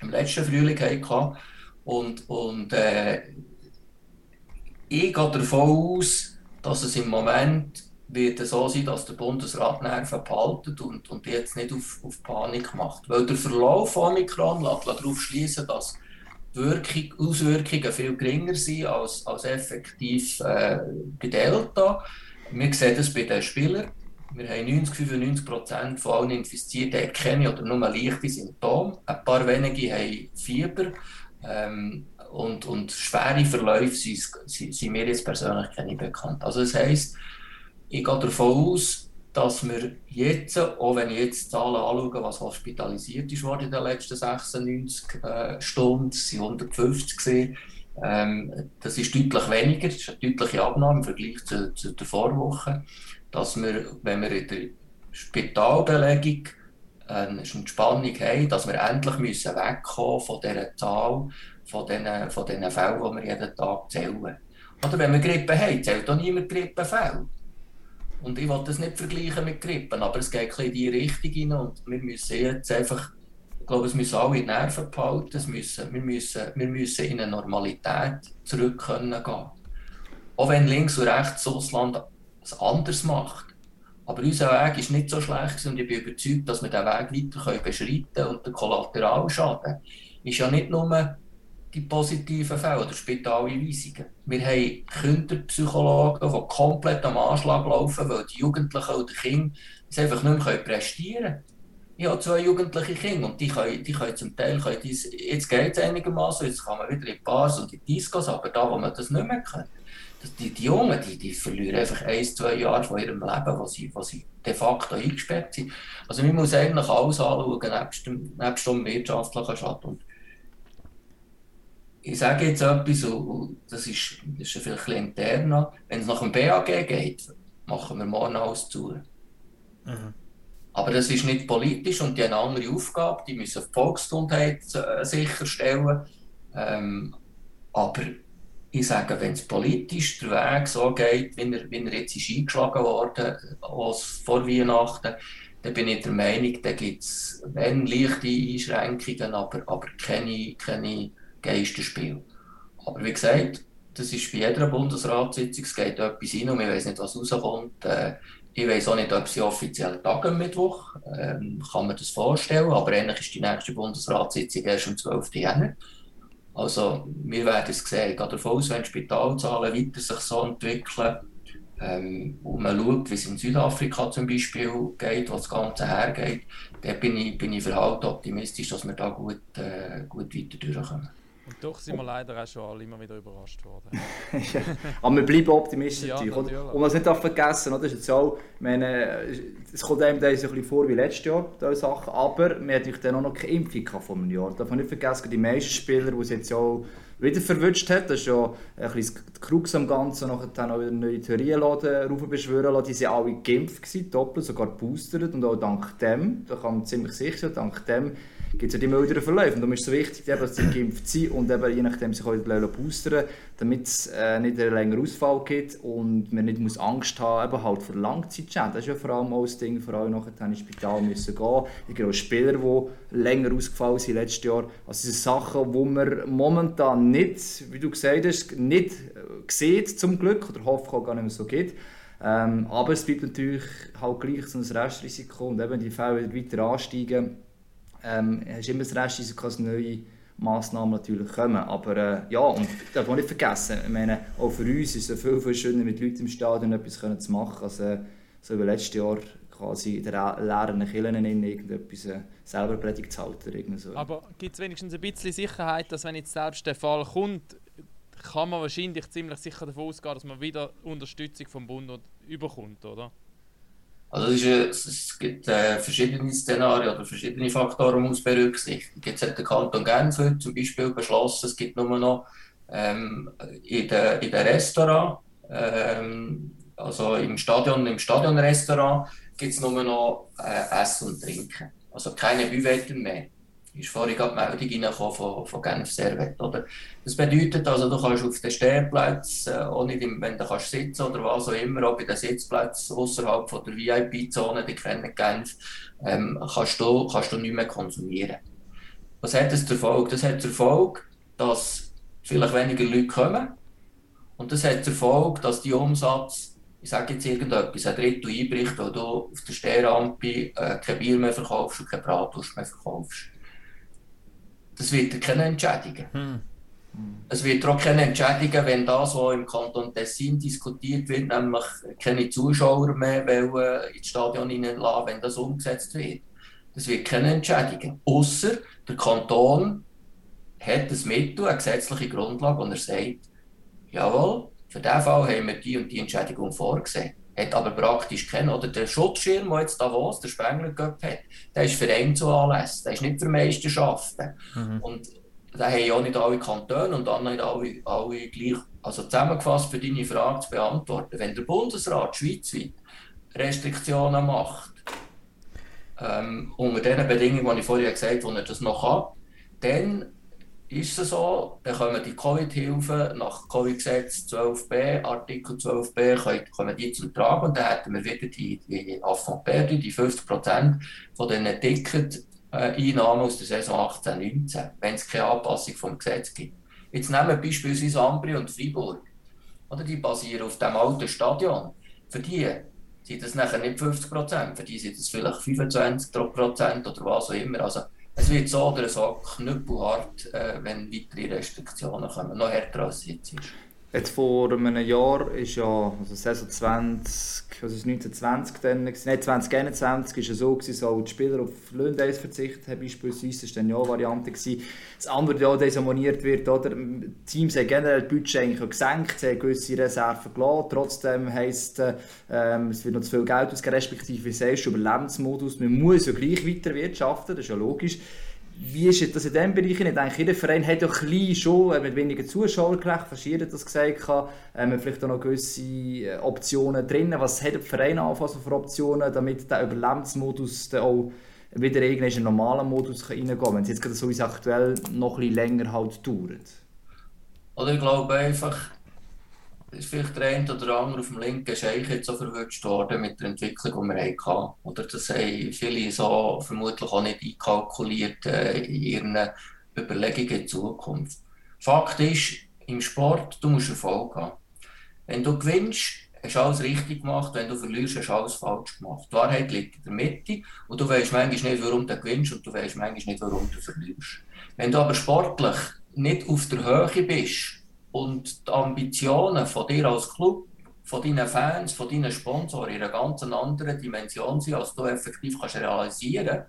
im letzten Frühling hatten. Und, und äh, ich gehe davon aus, dass es im Moment wird so sein, dass der Bundesrat Nerven behaltet und, und jetzt nicht auf, auf Panik macht. Weil der Verlauf von Omikron lässt darauf schließen, dass die Wirkung, Auswirkungen viel geringer sind als, als effektiv äh, bei Delta. Wir sehen das bei den Spielern. Wir haben 90, 95 Prozent von allen Infizierten keine oder nur leichte Symptome. Ein paar wenige haben Fieber. Ähm, und, und schwere Verläufe sind, sind, mir jetzt persönlich keine bekannt. Also das heisst, ich gehe davon aus, dass wir jetzt, auch wenn ich jetzt Zahlen anschaue, was hospitalisiert ist worden in den letzten 96 äh, Stunden, waren 150 gesehen, ähm, das ist deutlich weniger, das ist eine deutliche Abnahme im Vergleich zu, zu der Vorwoche, dass wir, wenn wir in der Spitalbelegung eine Entspannung haben, dass wir endlich müssen wegkommen von dieser Zahl, von diesen, von diesen Fällen, die wir jeden Tag zählen. Oder wenn wir Grippe haben, zählt auch niemand Grippefälle. Und ich will das nicht vergleichen mit Grippen, aber es geht ein in die Richtung hinein und wir müssen jetzt einfach ich glaube, es müssen alle Nerven behalten. Es müssen, wir, müssen, wir müssen in eine Normalität zurück können gehen. Auch wenn links und rechts Russland es anders macht. Aber unser Weg ist nicht so schlecht und ich bin überzeugt, dass wir diesen Weg weiter beschreiten können. Und der Kollateralschaden ist ja nicht nur die positiven Fälle oder Spitaleinweisungen. Wir haben Kinderpsychologen, die komplett am Anschlag laufen, weil die Jugendlichen oder Kinder es einfach nicht mehr prestieren können ich habe zwei jugendliche Kinder und die können, die können zum Teil, können dies, jetzt geht es einigermaßen, jetzt kann man wieder in Bars und in Discos, aber da, wo man das nicht mehr kann, die, die Jungen, die, die verlieren einfach ein, zwei Jahre von ihrem Leben, wo sie, wo sie de facto eingesperrt sind. Also man muss eigentlich alles anschauen, nebst dem, nebst dem wirtschaftlichen Schaden. Ich sage jetzt etwas, das ist, das ist vielleicht ein bisschen intern, wenn es nach dem BAG geht, machen wir morgen alles zu. Mhm. Aber das ist nicht politisch und die haben eine andere Aufgabe, die müssen die Volksgesundheit äh, sicherstellen. Ähm, aber ich sage, wenn es politisch der Weg so geht, wie er, wie er jetzt ist eingeschlagen worden als vor Weihnachten, dann bin ich der Meinung, da gibt es leichte Einschränkungen, aber, aber keine, keine Geisterspiele. Aber wie gesagt, das ist bei jeder Bundesratssitzung, es geht etwas rein und wir wissen nicht, was rauskommt. Äh, ich weiß auch nicht, ob sie offiziell Tag am Mittwoch, ähm, kann man das vorstellen, aber eigentlich ist die nächste Bundesratssitzung erst am 12. Jänner. Also wir werden es sehen. Ich gehe davon aus, wenn die Spitalzahlen weiter sich so entwickeln ähm, und man schaut, wie es in Südafrika zum Beispiel geht, was das Ganze hergeht, dann bin ich, bin ich verhalten optimistisch, dass wir da gut, äh, gut weiter durchkommen. Und doch sind wir leider auch schon alle immer wieder überrascht worden. ja, aber wir bleiben optimistisch ja, natürlich. Und man es nicht vergessen, oder? Das ist jetzt auch, meine, es kommt einem dann so ein bisschen vor wie letztes Jahr, diese Sachen, aber wir hatten natürlich dann auch noch keine Impfung vor einem Jahr. Darf man nicht vergessen, die meisten Spieler, die es jetzt auch wieder verwünscht hat, das ist ja ein bisschen die Krux am Ganzen, nachher dann auch wieder neue Theorien lassen, beschwören lassen, die waren alle geimpft gewesen, doppelt, sogar geboostert und auch dank dem, da kann man ziemlich sicher, dank dem gibt es ja die milderen Verläufe. Und darum ist es so wichtig, dass sie geimpft sind und eben je nachdem sich auch boostern damit es äh, nicht einen längeren Ausfall gibt und man nicht muss Angst haben eben halt für Langzeitschäden. Das ist ja vor allem auch das Ding, vor allem nachher ins Spital müssen gehen. Ich glaube, Spieler, die länger ausgefallen sind letztes Jahr. Also das sind Sachen, die man momentan nicht, wie du gesagt hast, nicht äh, sieht zum Glück oder hoffe auch gar nicht mehr so geht. Ähm, aber es bleibt natürlich halt gleich so ein Restrisiko und eben die Fälle weiter ansteigen, ähm, hast immer das Restrisiko, dass neue Massnahmen natürlich kommen. Aber äh, ja, und darf man nicht vergessen, ich meine, auch für uns ist es viel, viel schöner, mit Leuten im Stadion etwas können zu machen, als äh, so wie letztes Jahr quasi in der leeren Kirchen irgendetwas äh, selber Predigt zu halten. So. Aber gibt es wenigstens ein bisschen Sicherheit, dass wenn jetzt selbst der Fall kommt, kann man wahrscheinlich ziemlich sicher davon ausgehen, dass man wieder Unterstützung vom Bund überkommt, oder? Also es, ist, es gibt äh, verschiedene Szenarien oder verschiedene Faktoren, die man berücksichtigen. Jetzt hat der Kanton Genf heute zum Beispiel beschlossen, es gibt nur noch ähm, in den in der ähm, also im Stadion, im Stadionrestaurant, gibt es nur noch äh, Essen und Trinken. Also keine Büvetten mehr ist vorhin gerade die Meldung von, von Genf Servet. Oder? Das bedeutet also, du kannst auf den Stehplatz, äh, auch wenn du kannst sitzen oder was auch immer, auch bei den Sitzplätzen außerhalb der VIP-Zone, die kennen Genf, ähm, kannst, du, kannst du nicht mehr konsumieren. Was hat das zur Folge? Das hat zur Folge, dass vielleicht weniger Leute kommen und das hat zur Folge, dass die Umsatz, ich sage jetzt irgendetwas, ein Drittel einbricht, weil du auf der Stehrampe äh, kein Bier mehr verkaufst und kein Bratwurst mehr verkaufst das wird er keine entschädigen. Hm. Es wird auch keine entschädigen, wenn das, was im Kanton Tessin diskutiert wird, nämlich keine Zuschauer mehr wollen ins Stadion hineinlassen, wenn das umgesetzt wird. Das wird keine entschädigen. Außer der Kanton hat ein Mittel, eine gesetzliche Grundlage, und er sagt, jawohl, für diesen Fall haben wir die und die Entschädigung vorgesehen hat aber praktisch keinen. Oder der Schutzschirm, der jetzt Davos, der Spengler Cup hat, der ist für Einzelanlässe, der ist nicht für Meisterschaften. Mhm. Und da haben ja auch nicht alle Kantone und dann nicht alle, alle gleich. Also zusammengefasst, für deine Frage zu beantworten, wenn der Bundesrat schweizweit Restriktionen macht, ähm, unter den Bedingungen, die ich vorher gesagt habe, wo er das noch hat, dann ist es so, dann kommen die Covid-Hilfen nach Covid-Gesetz 12b, Artikel 12b, kommen die zum Tragen und dann hätten wir wieder die, die Affront die 50% von den Ticket-Einnahmen aus der Saison 18-19, wenn es keine Anpassung vom Gesetz gibt. Jetzt nehmen wir beispielsweise Ambri und Freiburg. Oder die basieren auf dem alten Stadion. Für die sind das nachher nicht 50%, für die sind das vielleicht 25% oder was auch immer. Also, es wird so oder so knüppelhart, äh, wenn weitere Restriktionen kommen, noch härter als es jetzt ist. Jetzt vor einem Jahr ist ja, also Saison 20, was ist 1920 dann, nein 2021 ist es so gewesen, so die Spieler auf Löhndays verzichtet haben beispielsweise, das war dann ja eine Variante gewesen. Das andere Jahr desabonniert wird, oder, die Teams haben generell das Budget eigentlich gesenkt, sie haben gewisse Reserven gelassen, trotzdem heisst äh, es wird noch zu viel Geld ausgegeben, respektive sagst du, Überlebensmodus, man muss ja gleich weiter wirtschaften, das ist ja logisch wie ist das in diesem Bereich? Ich denke, jeder Verein hat ja schon äh, mit weniger Zuschauern gerecht, fast das gesagt hat. Ähm, vielleicht auch noch gewisse äh, Optionen drin. Was hat der Verein anfangs für Optionen, damit der Überlebensmodus dann auch wieder in einen normalen Modus reingehen kann, wenn es jetzt gerade so wie aktuell noch ein bisschen länger halt dauert? Oder ich glaube einfach, ist vielleicht der eine oder andere auf dem linken Scheich jetzt so verwünscht worden mit der Entwicklung, die wir hatten. Oder das haben viele so vermutlich auch nicht einkalkuliert äh, in ihren Überlegungen in Zukunft. Fakt ist, im Sport, du musst Erfolg haben. Wenn du gewinnst, hast du alles richtig gemacht, wenn du verlierst, hast du alles falsch gemacht. Die Wahrheit liegt in der Mitte und du weißt manchmal nicht, warum du gewinnst und du weißt manchmal nicht, warum du verlierst. Wenn du aber sportlich nicht auf der Höhe bist, und die Ambitionen von dir als Club, von deinen Fans, von deinen Sponsoren in einer ganz anderen Dimension sind, als du effektiv kannst realisieren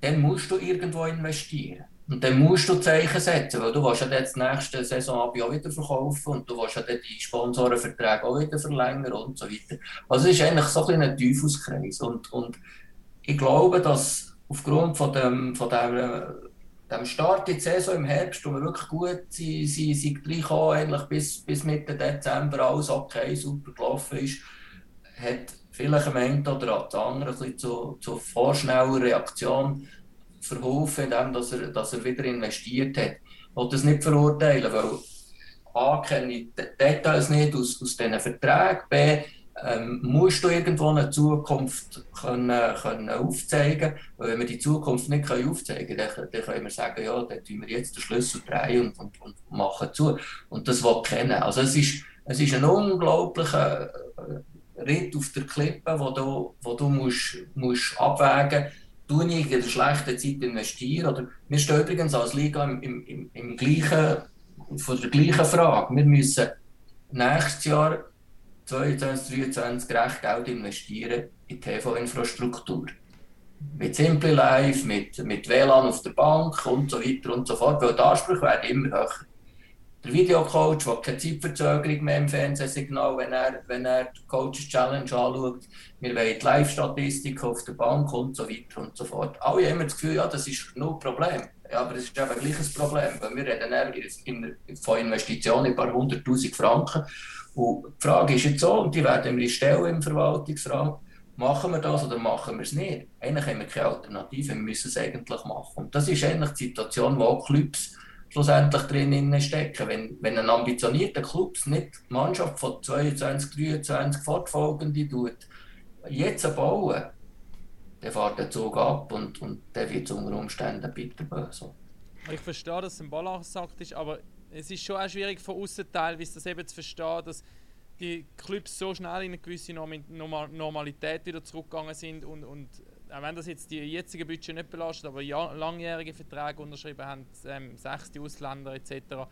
dann musst du irgendwo investieren. Und dann musst du Zeichen setzen, weil du willst ja jetzt nächste Saison auch wieder verkaufen und du willst ja dann die Sponsorenverträge auch wieder verlängern und so weiter. Also es ist eigentlich so ein, ein Teufelskreis. Und, und ich glaube, dass aufgrund von dem, von dem dem Start in die Saison im Herbst, wo wir wirklich gut sind, sind, sind gleich auch bis, bis Mitte Dezember alles okay, super gelaufen ist, hat vielleicht am einen oder am anderen zu, zu vorschneller Reaktion verholfen, indem dass er, dass er wieder investiert hat. Ich will das nicht verurteilen, weil A, kenne ich die Details nicht aus, aus diesen Verträgen, B, ähm, musst du irgendwo eine Zukunft können, können aufzeigen Weil wenn wir die Zukunft nicht können aufzeigen können, dann, können wir sagen, ja, dann tun wir jetzt den Schlüssel drehen und, und, und machen zu. Und das will kennen. Also es ist, es ist ein unglaublicher, Ritt auf der Klippe, wo du, wo du musst, musst abwägen musst, tue ich in der schlechten Zeit investieren? Oder wir stehen übrigens als Liga im, im, im, im gleichen, von der gleichen Frage. Wir müssen nächstes Jahr 2022, 2023 recht Geld investieren in TV-Infrastruktur. Mit Simple Life, mit, mit WLAN auf der Bank und so weiter und so fort, weil die Ansprüche werden immer höher. Der Videocoach der keine Zeitverzögerung mehr im Fernsehsignal, wenn er, wenn er die Coaches Challenge anschaut. Wir wollen die Live-Statistik auf der Bank und so weiter und so fort. Alle haben immer das Gefühl, ja, das ist nur ein Problem. Ja, aber es ist eben gleich ein Problem, weil wir reden von Investitionen ein paar hunderttausend Franken. Und die Frage ist jetzt so, und die werden wir stellen im Verwaltungsrat, machen wir das oder machen wir es nicht? Eigentlich haben wir keine Alternative, wir müssen es eigentlich machen. Und das ist eigentlich die Situation, wo auch Clubs schlussendlich drin stecken. Wenn, wenn ein ambitionierter Club nicht die Mannschaft von 22, 23 fortfolgende tut, jetzt bauen, dann fährt der Zug ab und, und der wird unter Umständen bitterböse. Ich verstehe, dass es ein Balanceakt ist, aber es ist schon auch schwierig von außen teilweise das eben zu verstehen, dass die Clubs so schnell in eine gewisse Normalität wieder zurückgegangen sind und, und auch wenn das jetzt die jetzigen Budget nicht belastet, aber ja, langjährige Verträge unterschrieben haben, ähm, sechste Ausländer etc.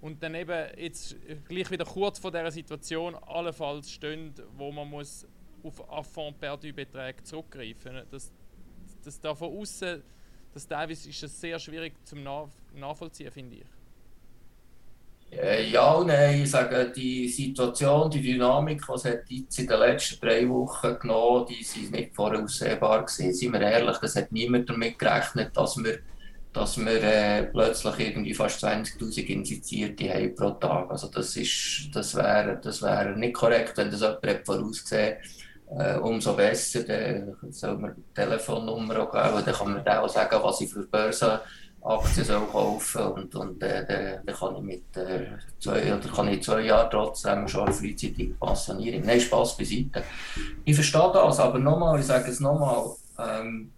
Und dann eben jetzt gleich wieder kurz vor dieser Situation allenfalls stehen, wo man muss auf Affront perdu Beträge zurückgreifen muss. Das, das da von außen, das teilweise ist es sehr schwierig zum nachvollziehen, finde ich. Äh, ja und nein, ich sage, die Situation, die Dynamik, die es jetzt in den letzten drei Wochen genommen die sind nicht voraussehbar gewesen. Seien wir ehrlich, das hat niemand damit gerechnet, dass wir, dass wir äh, plötzlich irgendwie fast 20'000 Infizierte haben pro Tag. Also das, das wäre das wär nicht korrekt, wenn das jemand vorausgesehen äh, umso besser. Dann soll man die Telefonnummer auch geben, dann kann man auch sagen, was ich für Börse Aktien soll kaufen und, und äh, dann kann ich mit äh, zwei, oder kann ich zwei Jahren trotzdem schon frühzeitig pensionieren. Nein, Spaß beiseite. Ich verstehe das, aber nochmal, ich sage es nochmal, ähm,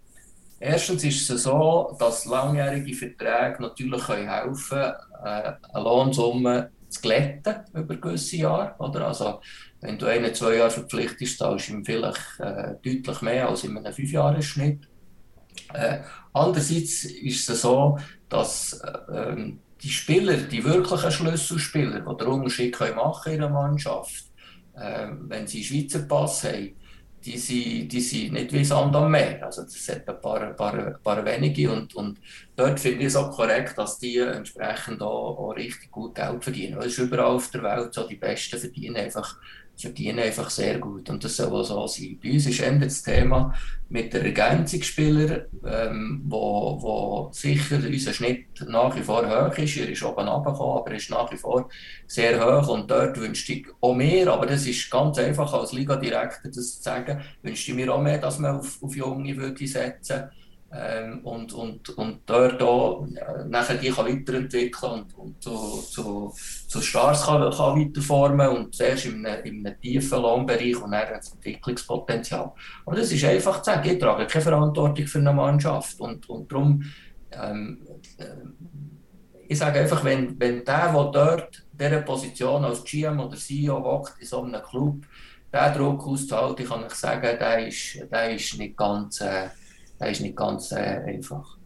erstens ist es so, dass langjährige Verträge natürlich können helfen äh, eine Lohnsumme zu glätten über gewisse Jahre. Oder? Also, wenn du einen zwei Jahre verpflichtest, zahlst du ihm vielleicht äh, deutlich mehr als in einem Fünfjahresschnitt. Äh, andererseits ist es so, dass äh, die Spieler, die wirklichen Schlüsselspieler, die den Unterschied machen können in einer Mannschaft, äh, wenn sie Schweizer Pass haben, die sind, die sind nicht wie Sand am Meer. Also das hat ein paar, paar, paar wenige und, und dort finde ich es auch korrekt, dass die entsprechend auch, auch richtig gut Geld verdienen. Es ist überall auf der Welt so, die Besten verdienen einfach verdienen einfach sehr gut und das soll auch so sein. Bei uns ist eher das Thema mit den Ergänzungsspielern, ähm, wo, wo sicher unser Schnitt nach wie vor hoch ist. Er ist oben runtergekommen, aber er ist nach wie vor sehr hoch und dort wünschte ich auch mehr, aber das ist ganz einfach als Liga-Direktor das zu sagen, wünschte ich mir auch mehr, dass man auf, auf Junge würde setzen würde ähm, und, und, und dort auch, äh, nachher die kann weiterentwickeln und, und zu, zu, zu Stars kann, kann weiterformen und zuerst in einem, in einem tiefen Lohnbereich und dann das Entwicklungspotenzial. Und das ist einfach zu sagen, ich trage keine Verantwortung für eine Mannschaft und, und darum, ähm, äh, ich sage einfach, wenn, wenn der, der dort dieser Position als GM oder CEO hockt in so einem Club, der Druck auszuhalten, kann ich sagen, der ist, der ist nicht ganz... Äh, das ist nicht ganz äh, einfach.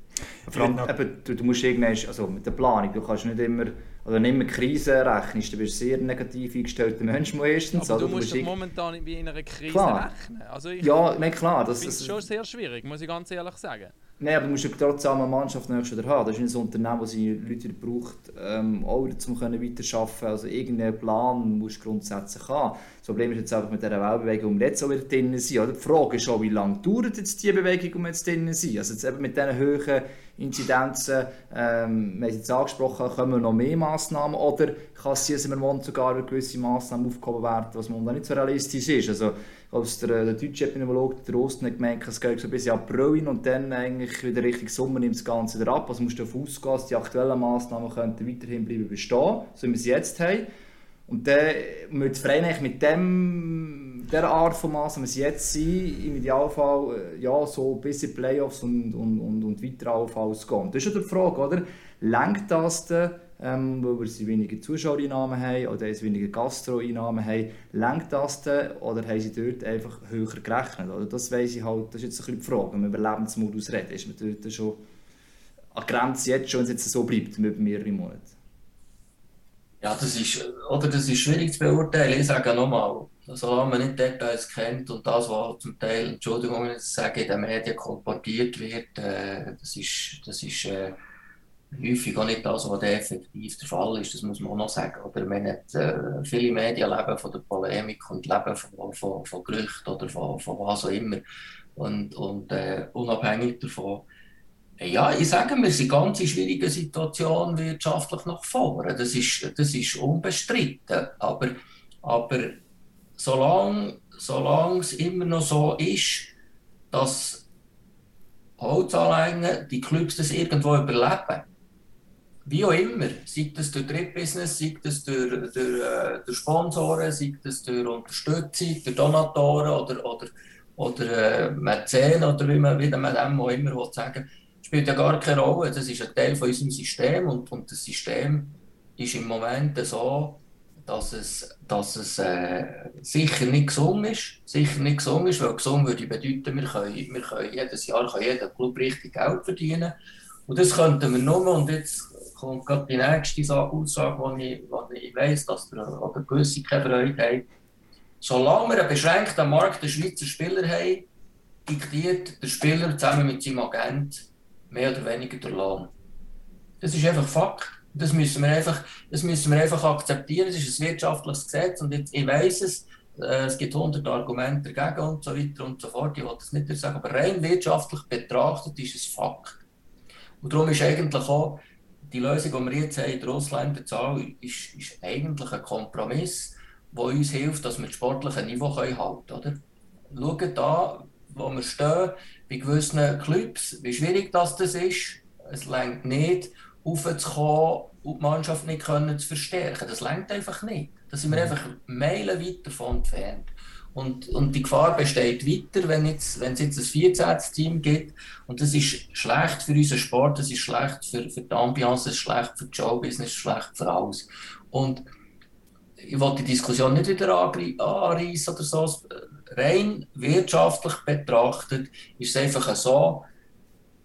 Vor allem, eben, du, du musst irgendwann, also mit der Planung, du kannst nicht immer, also nicht immer Krisen rechnen, du bist ein sehr negativ eingestellter Mensch meistens. Aber du, du musst doch momentan in einer Krise klar. rechnen. Also ich, ja, nein, klar. Das ist schon sehr schwierig, muss ich ganz ehrlich sagen. Nein, aber du musst ja trotzdem eine Mannschaft nächstes wieder haben. Das ist ein Unternehmen, das sie Leute braucht, ähm, auch können weiterarbeiten Also irgendeinen Plan musst du grundsätzlich haben. Das Problem ist jetzt einfach mit dieser Weltbewegung, um jetzt auch wieder drin zu sein. Oder? Die Frage ist auch, wie lange dauert jetzt diese Bewegung, um jetzt drin zu sein. Also jetzt eben mit diesen hohen Inzidenzen, ähm, wir haben es jetzt angesprochen, kommen noch mehr Massnahmen oder kann es diesem Monat sogar gewisse Massnahmen aufgehoben werden, was momentan nicht so realistisch ist. Also als der, der deutsche Epidemiologe, der Osten, hat gemerkt, es geht so bis April hin und dann eigentlich wieder Richtung Sommer nimmt das Ganze wieder ab. Also musst du davon ausgehen, dass die aktuellen Massnahmen könnten weiterhin bleiben bestehen, so wie wir sie jetzt haben. Und dann mit Verein mit dem, der Art von Massnahmen, wie sie jetzt sind, im Idealfall äh, ja, so bis in Playoffs und, und, und, und weiter allenfalls gehen. Das ist ja die Frage, oder? Lenkt das denn ähm, weil sie weniger Zuschauereinnahmen haben oder sie weniger Gastroeinnahmen haben. Längt das denn oder haben sie dort einfach höher gerechnet? Oder das weiss ich halt, das ist jetzt ein bisschen die Frage, wenn man über Lebensmodus redet, ist man dort schon an Grenze jetzt schon, wenn es jetzt so bleibt, mit mehreren Monaten? Ja, das ist, oder das ist schwierig zu beurteilen. Ich sage nochmal, solange man nicht Details kennt und das, was zum Teil, Entschuldigung, wenn ich sage, in den Medien kolportiert wird, äh, das ist, das ist äh, häufig auch nicht das, was effektiv der Fall ist. Das muss man auch noch sagen. Oder man hat, äh, viele Medien leben von der Polemik und leben von, von, von Gerüchten oder von, von was auch immer. Und, und äh, unabhängig davon, ja, ich sage, wir sind ganz schwierige Situation wirtschaftlich nach vorne. Das ist, das ist unbestritten. Aber, aber solange, solange es immer noch so ist, dass Holzanlängen, die Clubs das irgendwo überleben, wie auch immer, sei das durch Drittbusiness, sei das durch, durch, äh, durch Sponsoren, sei das durch Unterstützung, durch Donatoren oder, oder, oder äh, Mäzen oder wie man, wie man dem auch immer sagen. Will, spielt ja gar keine Rolle. Das ist ein Teil von unserem System und, und das System ist im Moment so, dass es, dass es äh, sicher nicht gesund ist. Sicher nicht gesund ist, weil gesund würde bedeuten, wir können, wir jedes Jahr kann jeder Club richtig Geld verdienen. Und das könnten wir nur, und jetzt kommt gerade die nächste Aussage, wo ich, ich weiss, dass der, oder gewisse keine Freude haben. Solange wir einen beschränkten Markt der Schweizer Spieler haben, diktiert der Spieler zusammen mit seinem Agent mehr oder weniger der Lohn. Das ist einfach Fakt. Das müssen wir einfach, das müssen wir einfach akzeptieren. Es ist ein wirtschaftliches Gesetz und jetzt, ich weiß es, äh, es gibt hundert Argumente dagegen und so weiter und so fort. Ich will das nicht sagen, aber rein wirtschaftlich betrachtet ist es Fakt. Und darum ist eigentlich auch die Lösung, die wir jetzt haben, in der Ausländerzahl, ist, ist eigentlich ein Kompromiss, der uns hilft, dass wir das sportliche Niveau halten können. Oder? Schaut da, wo wir stehen, bei gewissen Clubs, wie schwierig das, das ist. Es längt nicht, aufzukommen und die Mannschaft nicht können zu verstärken. Das längt einfach nicht. Da sind wir mhm. einfach Meilen weit davon entfernt. Und, und die Gefahr besteht weiter, wenn, jetzt, wenn es jetzt ein 14. Team gibt. Und das ist schlecht für unseren Sport, das ist schlecht für, für die Ambiance, das ist schlecht für die Showbusiness, schlecht für alles. Und ich wollte die Diskussion nicht wieder anreißen oder so rein wirtschaftlich betrachtet ist es einfach so,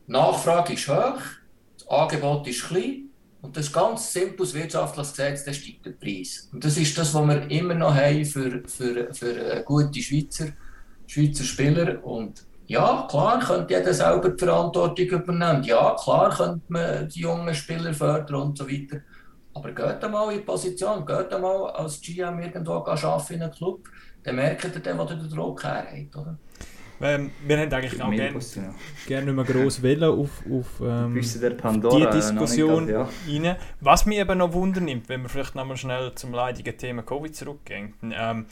die Nachfrage ist hoch, das Angebot ist klein und das ist ganz simples wirtschaftliches Gesetz, dann steigt der Preis. Und das ist das, was wir immer noch haben für, für, für gute Schweizer, Schweizer Spieler. Und ja, klar könnte jeder selber die Verantwortung übernehmen. Ja, klar könnte man die jungen Spieler fördern und so weiter. Aber geht mal in die Position, geht mal als GM irgendwo arbeiten in einem Club dann merkt ihr dann, wo ihr den Druck her habt, oder? Ähm, wir haben eigentlich auch gerne gern nicht mehr gross wählen auf, auf ähm, Pandora, die Diskussion ja. rein. Was mich eben noch wundernimmt, wenn wir vielleicht nochmal schnell zum leidigen Thema Covid zurückgehen. Ähm,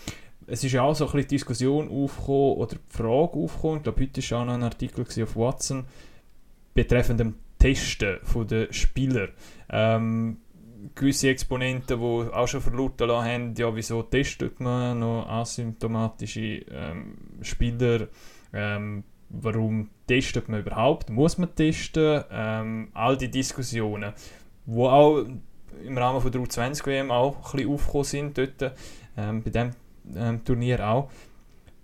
es ist ja auch so ein bisschen die Diskussion aufgekommen oder die Frage aufgekommen, ich glaube heute war auch noch ein Artikel auf Watson betreffend dem Testen der Spieler. Ähm, gewisse Exponenten, die auch schon verlauten haben, ja, wieso testet man noch asymptomatische ähm, Spieler? Ähm, warum testet man überhaupt? Muss man testen? Ähm, all die Diskussionen, die auch im Rahmen von der U20-WM auch ein bisschen aufgekommen sind, dort, ähm, bei diesem ähm, Turnier auch.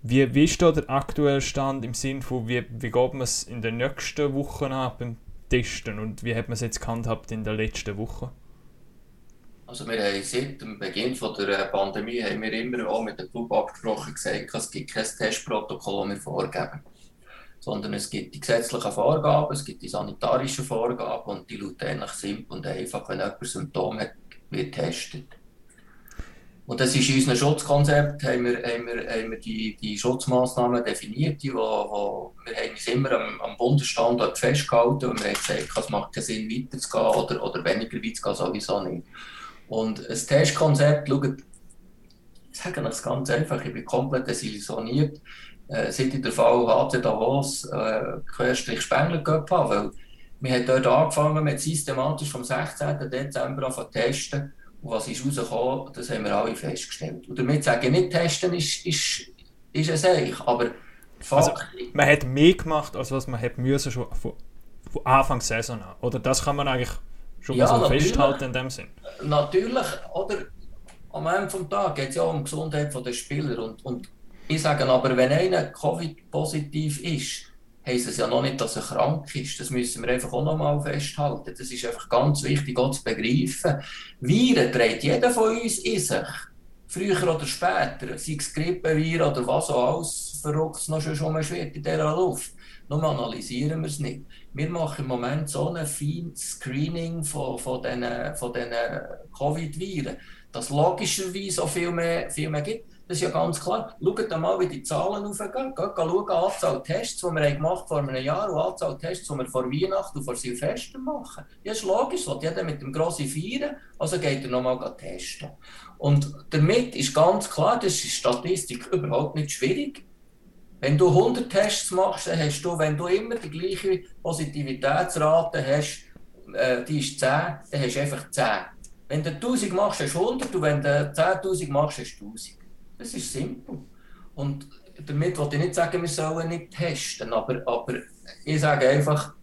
Wie, wie ist da der aktuelle Stand im Sinne von, wie, wie geht man es in den nächsten Wochen an beim Testen und wie hat man es jetzt gehandhabt in den letzten Wochen? Also wir haben seit dem Beginn der Pandemie haben wir immer auch mit dem Club abgesprochen gesagt, es gibt kein Testprotokoll, das wir vorgeben. Sondern es gibt die gesetzlichen Vorgaben, es gibt die sanitarischen Vorgaben und die lauten eigentlich simpel und einfach, wenn jemand Symptome hat, wird getestet. Und das ist in unserem Schutzkonzept, haben wir, haben wir, haben wir die, die Schutzmaßnahmen definiert, die, wo, wir haben uns immer am, am Bundesstandort festgehalten und wir haben gesagt, es macht keinen Sinn weiterzugehen oder, oder weniger weit zu gehen, sowieso nicht. Und ein Testkonzept, schaut, ich sage das ganz einfach, ich bin komplett desillusioniert, äh, seit ich den Fall HC Davos äh, Spengler gehabt habe, weil wir haben dort angefangen mit systematisch vom 16. Dezember an zu testen und was ist rausgekommen, das haben wir alle festgestellt. Und damit sagen, nicht testen ist, ist, ist es eigentlich, aber also, man hat mehr gemacht, als was man hat müssen schon von, von Anfang der Saison an. Oder das kann man eigentlich schon ja, mal so festhalten in dem Sinn. Natürlich, oder am Ende des Tages geht es ja um die Gesundheit der Spieler. Und, und ich sage aber, wenn einer Covid-positiv ist, heisst es ja noch nicht, dass er krank ist. Das müssen wir einfach auch noch mal festhalten. Das ist einfach ganz wichtig, auch zu begreifen. Viren trägt jeder von uns in sich. Früher oder später, sei es Grippeviren oder was auch alles verrückt noch schon rumschwirrt in dieser Luft. Nur analysieren wir es nicht. Wir machen im Moment so ein feines Screening von, von diesen, von Covid-Viren, dass logischerweise auch viel mehr, viel mehr gibt. Das ist ja ganz klar. Schaut mal, wie die Zahlen aufgehen. Geht schauen, Anzahl Tests, die wir gemacht vor einem Jahr und Anzahl Tests, die wir vor Weihnachten und vor Silvester machen. Ja, ist logisch, weil jeder mit dem grossen Feiern, also geht er nochmal testen. Und damit ist ganz klar, das ist Statistik überhaupt nicht schwierig. Wenn du 100 Tests machst, dann hast du, wenn du immer die gleiche Positivitätsrate hast, äh, die ist 10, dann hast du einfach 10. Wenn du 1000 machst, hast du 100 und wenn du 10.000 machst, hast du 1000. Das ist simpel. Und damit wollte ich nicht sagen, wir sollen nicht testen, aber, aber ich sage einfach,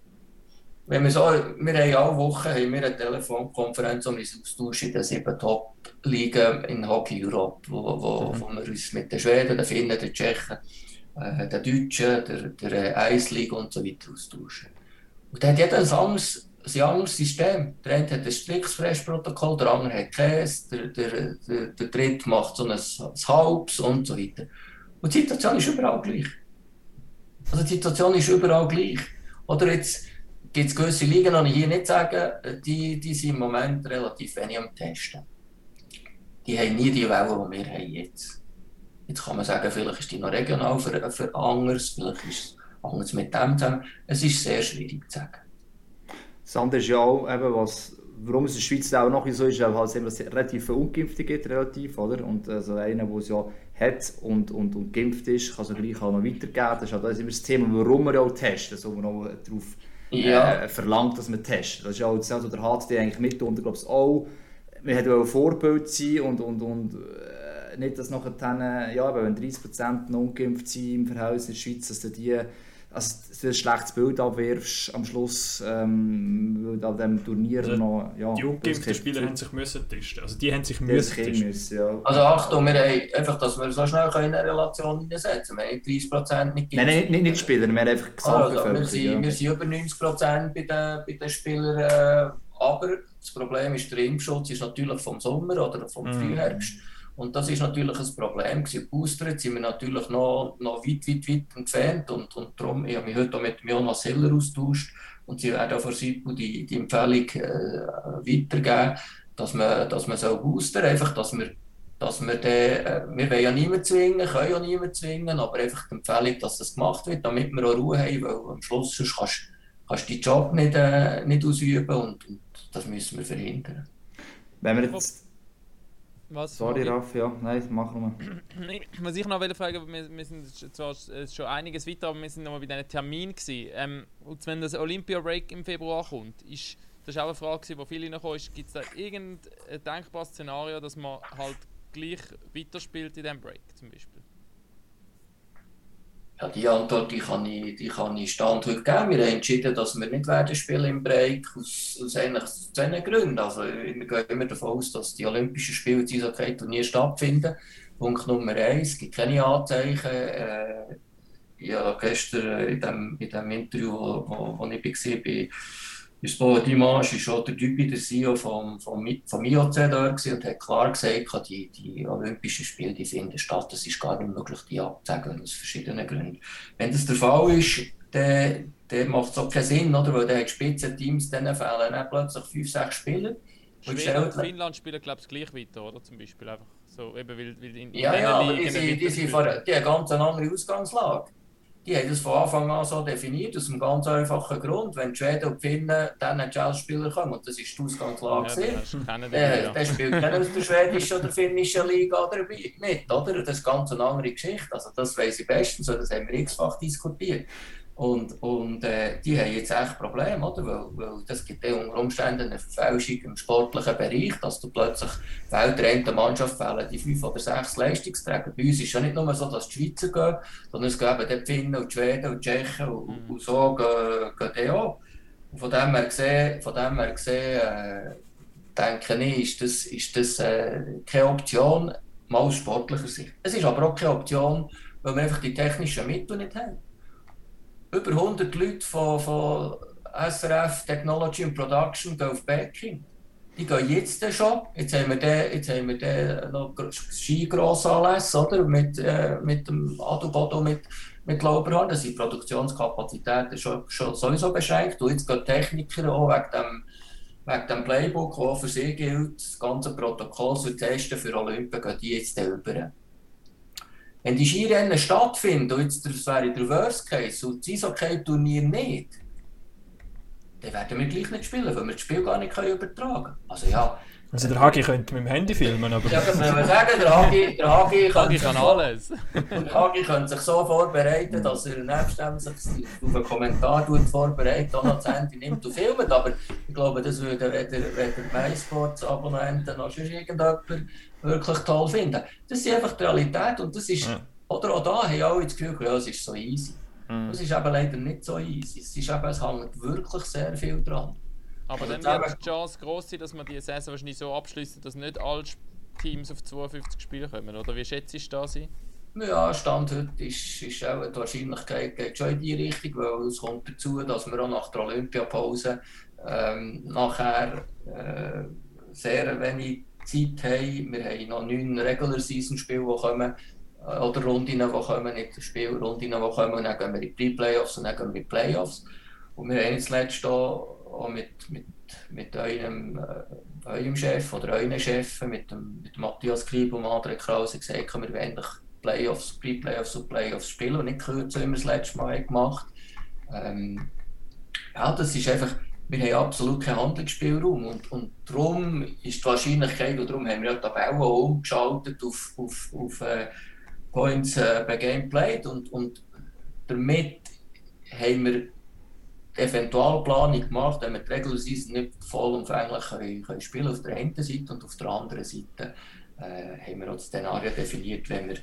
wenn wir so, wir haben alle Wochen haben wir eine Telefonkonferenz, um uns austauschen in den sieben Top-Ligen in Hockey Europe, wo, wo, mhm. wo wir uns mit den Schweden, den Finnen, den Tschechen, äh, den Deutschen, der, der Eisliga und so weiter austauschen. Und da hat jeder ein anderes ein anderes System. Der eine hat ein striktes Fressprotokoll, der andere hat Käse, der, der, der, der dritte macht so ein, ein halbes und so weiter. Und die Situation ist überall gleich. Also die Situation ist überall gleich. Oder jetzt gibt es gewisse Ligen, die ich hier nicht sagen, die, die sind im Moment relativ wenig am Testen. Die haben nie die Welle, die wir haben jetzt. Jetzt kann man sagen, vielleicht ist die noch regional für, für anders, vielleicht ist es anders mit dem zusammen. Es ist sehr schwierig zu sagen. Das andere ist ja auch, eben, was, warum es in der Schweiz auch noch so ist, weil es relativ viele Ungeimpfte gibt, relativ, oder? Und also einer, der es ja hat und, und, und geimpft ist, kann es gleich auch noch weitergeben. Das ist halt das immer das Thema, warum wir auch testen, so man auch darauf ja. äh, verlangt, dass man testet. Das ist auch das, der HCD eigentlich mitunter, glaube ich, auch. Wir hätten ein Vorbild sein und, und, und äh, nicht, dass nachher dann, äh, ja, wenn 30% noch ungeimpft sind im Verhältnis in der Schweiz, dass die also ein schlechtes Bild abwirfst am Schluss, ähm, weil an diesem Turnier also, noch... Ja, die ungeimpften Spieler haben sich müssen testen. Also die haben sich müssen testen. Müssen, ja. Also Achtung, wir haben einfach, dass wir so schnell in eine Relation setzen Wir haben 30% nicht Nein, nein, nicht, nicht Spieler, wir haben einfach gesagt. Also, wir, sind, ja. wir sind über 90% bei den, bei den Spielern, äh, aber das Problem ist, der Impfschutz ist natürlich vom Sommer oder vom mm. Frühherbst. Und das ist natürlich ein Problem. Gewesen. Boostert sind wir natürlich noch, noch weit, weit, weit entfernt. Und, und darum, ich habe mich heute auch mit Jonas Heller austauscht und sie werden auch von SIPO die, die Empfehlung äh, weitergeben, dass man, dass man so boostern einfach, dass wir dass wir den, äh, wir wollen ja niemanden zwingen, können ja niemanden zwingen, aber einfach die Empfehlung, dass das gemacht wird, damit wir auch Ruhe haben, weil am Schluss sonst kannst, kannst du deinen Job nicht, äh, nicht ausüben und, und das müssen wir verhindern. Wenn wir jetzt was? Sorry, Raff, ja. Nein, machen wir. Was ich noch fragen wir, wir sind zwar schon einiges weiter, aber wir sind noch mal bei diesen Termin Ähm, und wenn das Olympia-Break im Februar kommt, ist das ist auch eine Frage, die viele noch kommen, gibt es da irgendein denkbares Szenario, dass man halt gleich weiterspielt in diesem Break zum Beispiel? Ja, die Antwort die kann, ich, die kann ich Stand heute geben. Wir haben entschieden, dass wir nicht werden spielen im Break aus, aus eigentlich zwei Gründen. Also, wir gehen immer davon aus, dass die Olympischen Spiele in Eishockey-Turnier stattfinden. Punkt Nummer eins, es gibt keine Anzeichen. Äh, ja, gestern in dem, in dem Interview, wo, wo, ich war, Sport Dimanche war auch der Typ, der CEO vom, vom, vom IOC da und hat klar gesagt, die, die Olympischen Spiele die finden statt. Es ist gar nicht möglich, die abzusagen, aus verschiedenen Gründen. Wenn das der Fall ist, dann, dann macht es auch keinen Sinn, oder? weil dann hat Spitzenteams dann fehlen dann plötzlich fünf, sechs Spieler. Schweden und Finnland spielen, glaube ich, gleich weiter, oder? Zum Beispiel einfach so, eben, weil, weil in, in ja, ja, aber die, die, die, sind vor, die haben ganz eine andere Ausgangslage die haben das von Anfang an so definiert, aus einem ganz einfachen Grund. Wenn die Schweden und die Finnen dann NHL-Spieler kommen, und das ist die Ausgangslage, ja, äh, der spielt keiner aus der schwedischen oder finnischen Liga oder nicht, oder? Das ist ganz eine andere Geschichte. Also das weiß ich bestens, das haben wir x-fach diskutiert. Und, und äh, die haben jetzt echt Probleme, oder? Weil, weil das gibt ja unter Umständen eine Verfälschung im sportlichen Bereich, dass du plötzlich Weltrennen Mannschaft fehlen, die fünf oder sechs Leistungsträger. Bei uns ist es ja nicht nur so, dass die Schweizer gehen, sondern es geben die Finnen und die Schweden und die Tschechen und, mhm. und so gehen, gehen die auch. von dem her gesehen, von dem her gesehen äh, denke ich, ist das, ist das äh, keine Option, mal aus sportlicher Sicht. Es ist aber auch keine Option, weil wir einfach die technischen Mittel nicht haben. Über 100 Leute von, SRF Technology and Production gehen auf Backing. Die gehen jetzt schon. Jetzt haben wir den, jetzt haben wir den noch Skigrossanlässe, oder? Mit, äh, mit dem mit, mit Lauberhorn. Da sind Produktionskapazitäten schon, schon sowieso beschränkt. Und jetzt gehen Techniker wegen dem wegen dem Playbook, das für sie gilt, das ganze Protokoll zu testen für Olympia, gehen die jetzt. Wenn die Skirennen stattfinden, und jetzt das wäre der Worst Case, und das Eishockey-Turnier nicht, dann werden wir gleich nicht spielen, weil wir das Spiel gar nicht übertragen können. Also ja, also der Hagi könnte mit dem Handy filmen, aber... Ja, das muss man sagen, der Hagi, der Hagi, Hagi kann alles. Der Hagi könnte sich so vorbereiten, dass er nebst dem sich auf einen Kommentar vorbereitet, auch noch das Handy nimmt und filmt, aber ich glaube, das würde weder, weder MySports-Abonnenten noch sonst irgendjemand wirklich toll finden. Das ist einfach die Realität und das ist... Ja. Oder auch da haben alle das Gefühl, ja, es ist so easy. Mhm. Das ist eben leider nicht so easy. Es, ist eben, es hängt wirklich sehr viel dran. Aber dann wird die Chance groß sein, dass man die Saison wahrscheinlich so abschließen, dass nicht alle Teams auf 52 Spiele kommen. Oder wie schätzt du das ein? Ja, Stand heute ist, ist auch die Wahrscheinlichkeit geht schon in die Richtung, weil es kommt dazu, dass wir auch nach der Olympiapause ähm, nachher äh, sehr wenig Zeit haben. Wir haben noch neun Regular Season Spiele, die kommen, äh, oder Rundinnen, die kommen, nicht Spielrundinnen, die kommen, und dann gehen wir in die Pre-Playoffs und dann gehen wir in die Playoffs. Und wir haben jetzt letztes auch mit, mit, mit eurem, äh, eurem Chef oder euren Chefen, mit dem, mit Matthias Klieb und André Krause gesagt, wir wollen Playoffs, Pre-Playoffs und Playoffs spielen und nicht kürzer, wie wir das letzte Mal gemacht ähm, Ja, das ist einfach, wir haben absolut keinen Handlungsspielraum und, und darum ist die Wahrscheinlichkeit, und darum haben wir ja die Tabelle umgeschaltet auf, auf, auf äh, Points äh, per Game played und, und damit haben wir Eventualplanung gemacht, wenn wir die Regular Season nicht vollumfänglich können, können spielen auf der einen Seite und auf der anderen Seite äh, haben wir auch das Szenario definiert, wenn wir,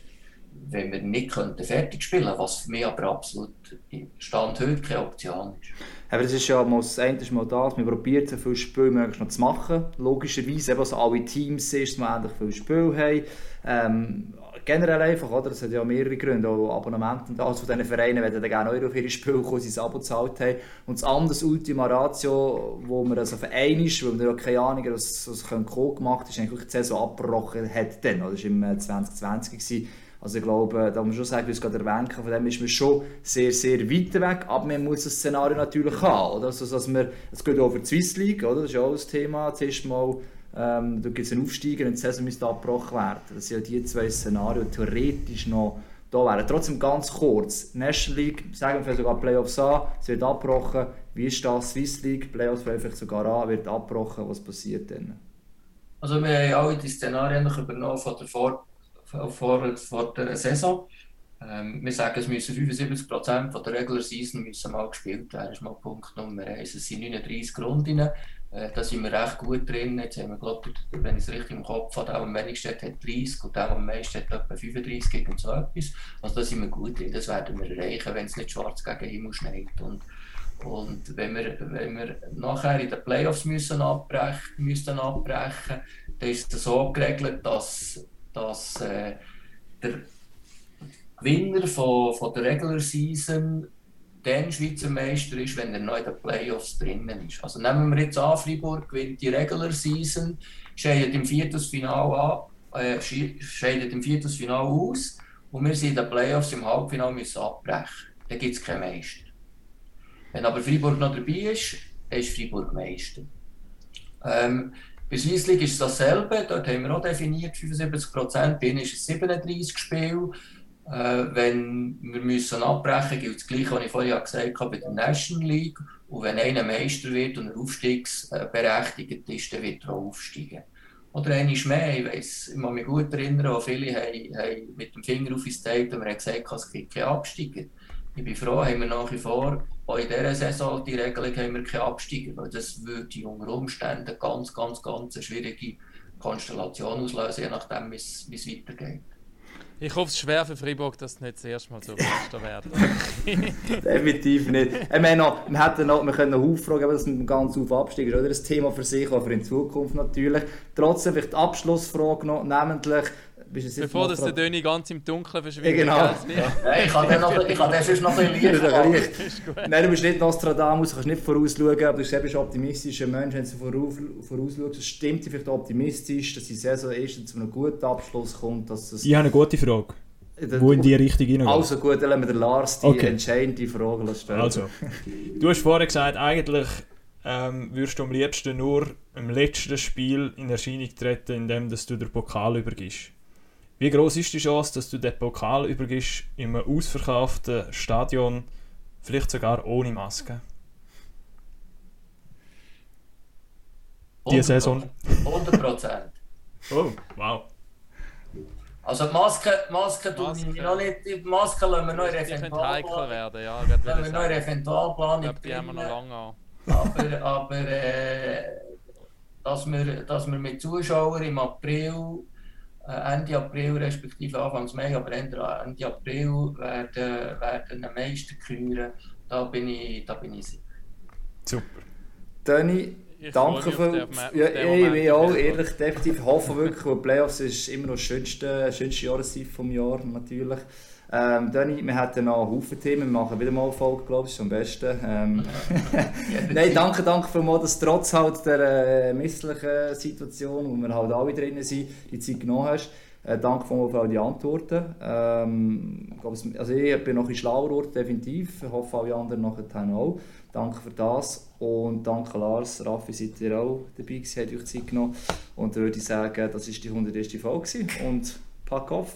wenn wir nicht könnten fertig spielen könnten, was für mich aber absolut im Stand heute keine Option ist. Aber das ist ja mal, das eine mal das, man probiert so viele Spiele möglichst noch zu machen, logischerweise, eben, dass alle Teams ist, die endlich viele Spiele haben. Ähm, generell einfach, oder? Das hat ja mehrere Gründe, auch Abonnementen und alles von diesen Vereinen werden dann gerne auch auf ihre Spiele kommen, sie ein Abo gezahlt haben. Und das andere Ultima Ratio, wo man also für einmal, weil wir ja keine Ahnung, was, was kommen gemacht ist, eigentlich die Saison abgebrochen hat dann? Das war im 2020 äh, gewesen. Also ich glaube, da muss man schon sagen, wie es gerade erwähnt von dem ist man schon sehr, sehr weit weg, aber man muss das Szenario natürlich haben, oder? Also, dass man, es geht auch für die Swiss League, oder? Das ist ja auch ein Thema, zuerst mal ähm, da gibt es einen Aufsteiger und die Saison müsste abgebrochen werden. Das sind ja die zwei Szenarien, die theoretisch noch da wären. Trotzdem ganz kurz, National League, sagen wir sogar Playoffs an, es wird abgebrochen. Wie ist das? Swiss League, Playoffs vielleicht sogar an, wird abgebrochen. Was passiert dann? Also wir haben alle die Szenarien übernommen von der vor, vor, vor der Saison. Ähm, wir sagen, es müssen 75% von der Regular Season müssen mal gespielt werden. Das ist mal Punkt Nummer 1. Es sind 39 Runden. Äh, da sind wir recht gut drin. Jetzt haben wir, glaube wenn ich es richtig im Kopf habe, der am wenigsten hat 30 und der am meisten hat etwa 35 gegen so etwas. Also da sind wir gut drin. Das werden wir erreichen, wenn es nicht schwarz gegen Himmel schneit. Und, und wenn, wir, wenn wir nachher in den Playoffs müssen abbrechen, müssen abbrechen dann ist es so geregelt, dass, dass äh, der Gewinner von, von der Regular Season dann Schweizer Meister ist, wenn er noch in den Playoffs drinnen ist. Also nehmen wir jetzt an, Freiburg gewinnt die Regular Season, scheidet im Viertelfinale äh, scheidet im Viertelfinale aus und wir sind in den Playoffs im Halbfinale müssen abbrechen. Dann gibt es keinen Meister. Wenn aber Freiburg noch dabei ist, dann ist Freiburg Meister. Ähm, bei League ist es dasselbe, dort haben wir auch definiert 75 Prozent, bei ihnen ist es 37 Spiele. Äh, wenn wir müssen abbrechen gilt das Gleiche, was ich vorhin gesagt habe, bei der National League. Und wenn einer Meister wird und er aufstiegsberechtigt ist, dann wird er auch aufsteigen. Oder einmal mehr, ich weiss, ich muss mich gut erinnern, viele haben, haben mit dem Finger auf uns gezeigt und wir haben gesagt, es gibt keine Absteiger. Ich bin froh, haben wir nach wie vor, auch in dieser Saison, die Regelung, haben wir keine Absteiger, weil das würde unter Umständen ganz, ganz, ganz eine schwierige Konstellation auslösen, je nachdem, wie es weitergeht. Ich hoffe es schwer für Freiburg, dass es nicht das erste Mal so Meister werden. Definitiv nicht. Ich meine, wir, hätten noch, wir können noch aufragen, dass ein ganz auf Abstieg ist. Oder ein Thema für sich, aber in Zukunft natürlich. Trotzdem vielleicht die Abschlussfrage noch, namentlich Bevor das der Döni ganz im Dunkeln verschwindet. Ja, genau. Ja. ich kann den noch, ich kann den sonst noch ein bisschen Licht Nein, du bist nicht Nostradamus, du kannst nicht vorausschauen, aber du bist ein optimistischer Mensch, wenn du voraus, vorausschaust. Es stimmt vielleicht optimistisch, dass die Saison erst zu einem guten Abschluss kommt. Dass es ich habe eine gute Frage. Wo in die Richtung hineingeht. Also gut, dann lassen wir den Lars die okay. entscheidende Frage stellen. Also, du hast vorher gesagt, eigentlich ähm, würdest du am liebsten nur im letzten Spiel in Erscheinung treten, indem du den Pokal übergibst. Wie groß ist die Chance, dass du den Pokal übergibst in einem ausverkauften Stadion, vielleicht sogar ohne Maske? Diese Saison? 100 Prozent. oh, wow. Also die Maske, Maske tun wir noch nicht, die Maske lassen wir noch in Eventualplan. werden, ja. Lassen wir noch in Eventualplanung. Ich glaube, die haben wir noch lange an. Aber, aber äh, dass, wir, dass wir mit Zuschauern im April Ende April respektive Anfang Mai, aber Ende, April werden, werden eine Meister küren. Da bin ich, da bin ich sicher. Super. Dani, danke für. Ja, ich, auch, ehrlich, definitiv. Ich hoffe wirklich, weil Playoffs ist immer noch das schönste, schönste Jahreszeit vom Jahr, natürlich. Ähm, Dani, wir hatten noch Haufen Themen, wir machen wieder mal eine Folge, glaube ich, ist am besten. Ähm, Nein, danke, danke für mal, dass trotz halt der äh, misslichen Situation, wo wir halt alle drin sind, die Zeit genommen hast. Äh, danke für all die Antworten. Ähm, also ich bin noch ein schlauer Ort, definitiv. Ich hoffe, alle anderen nachher auch. Danke für das und danke Lars, Raffi, seid ihr auch dabei gewesen, habt euch Zeit genommen. Und dann würde ich sagen, das war die 101. Folge und pack auf.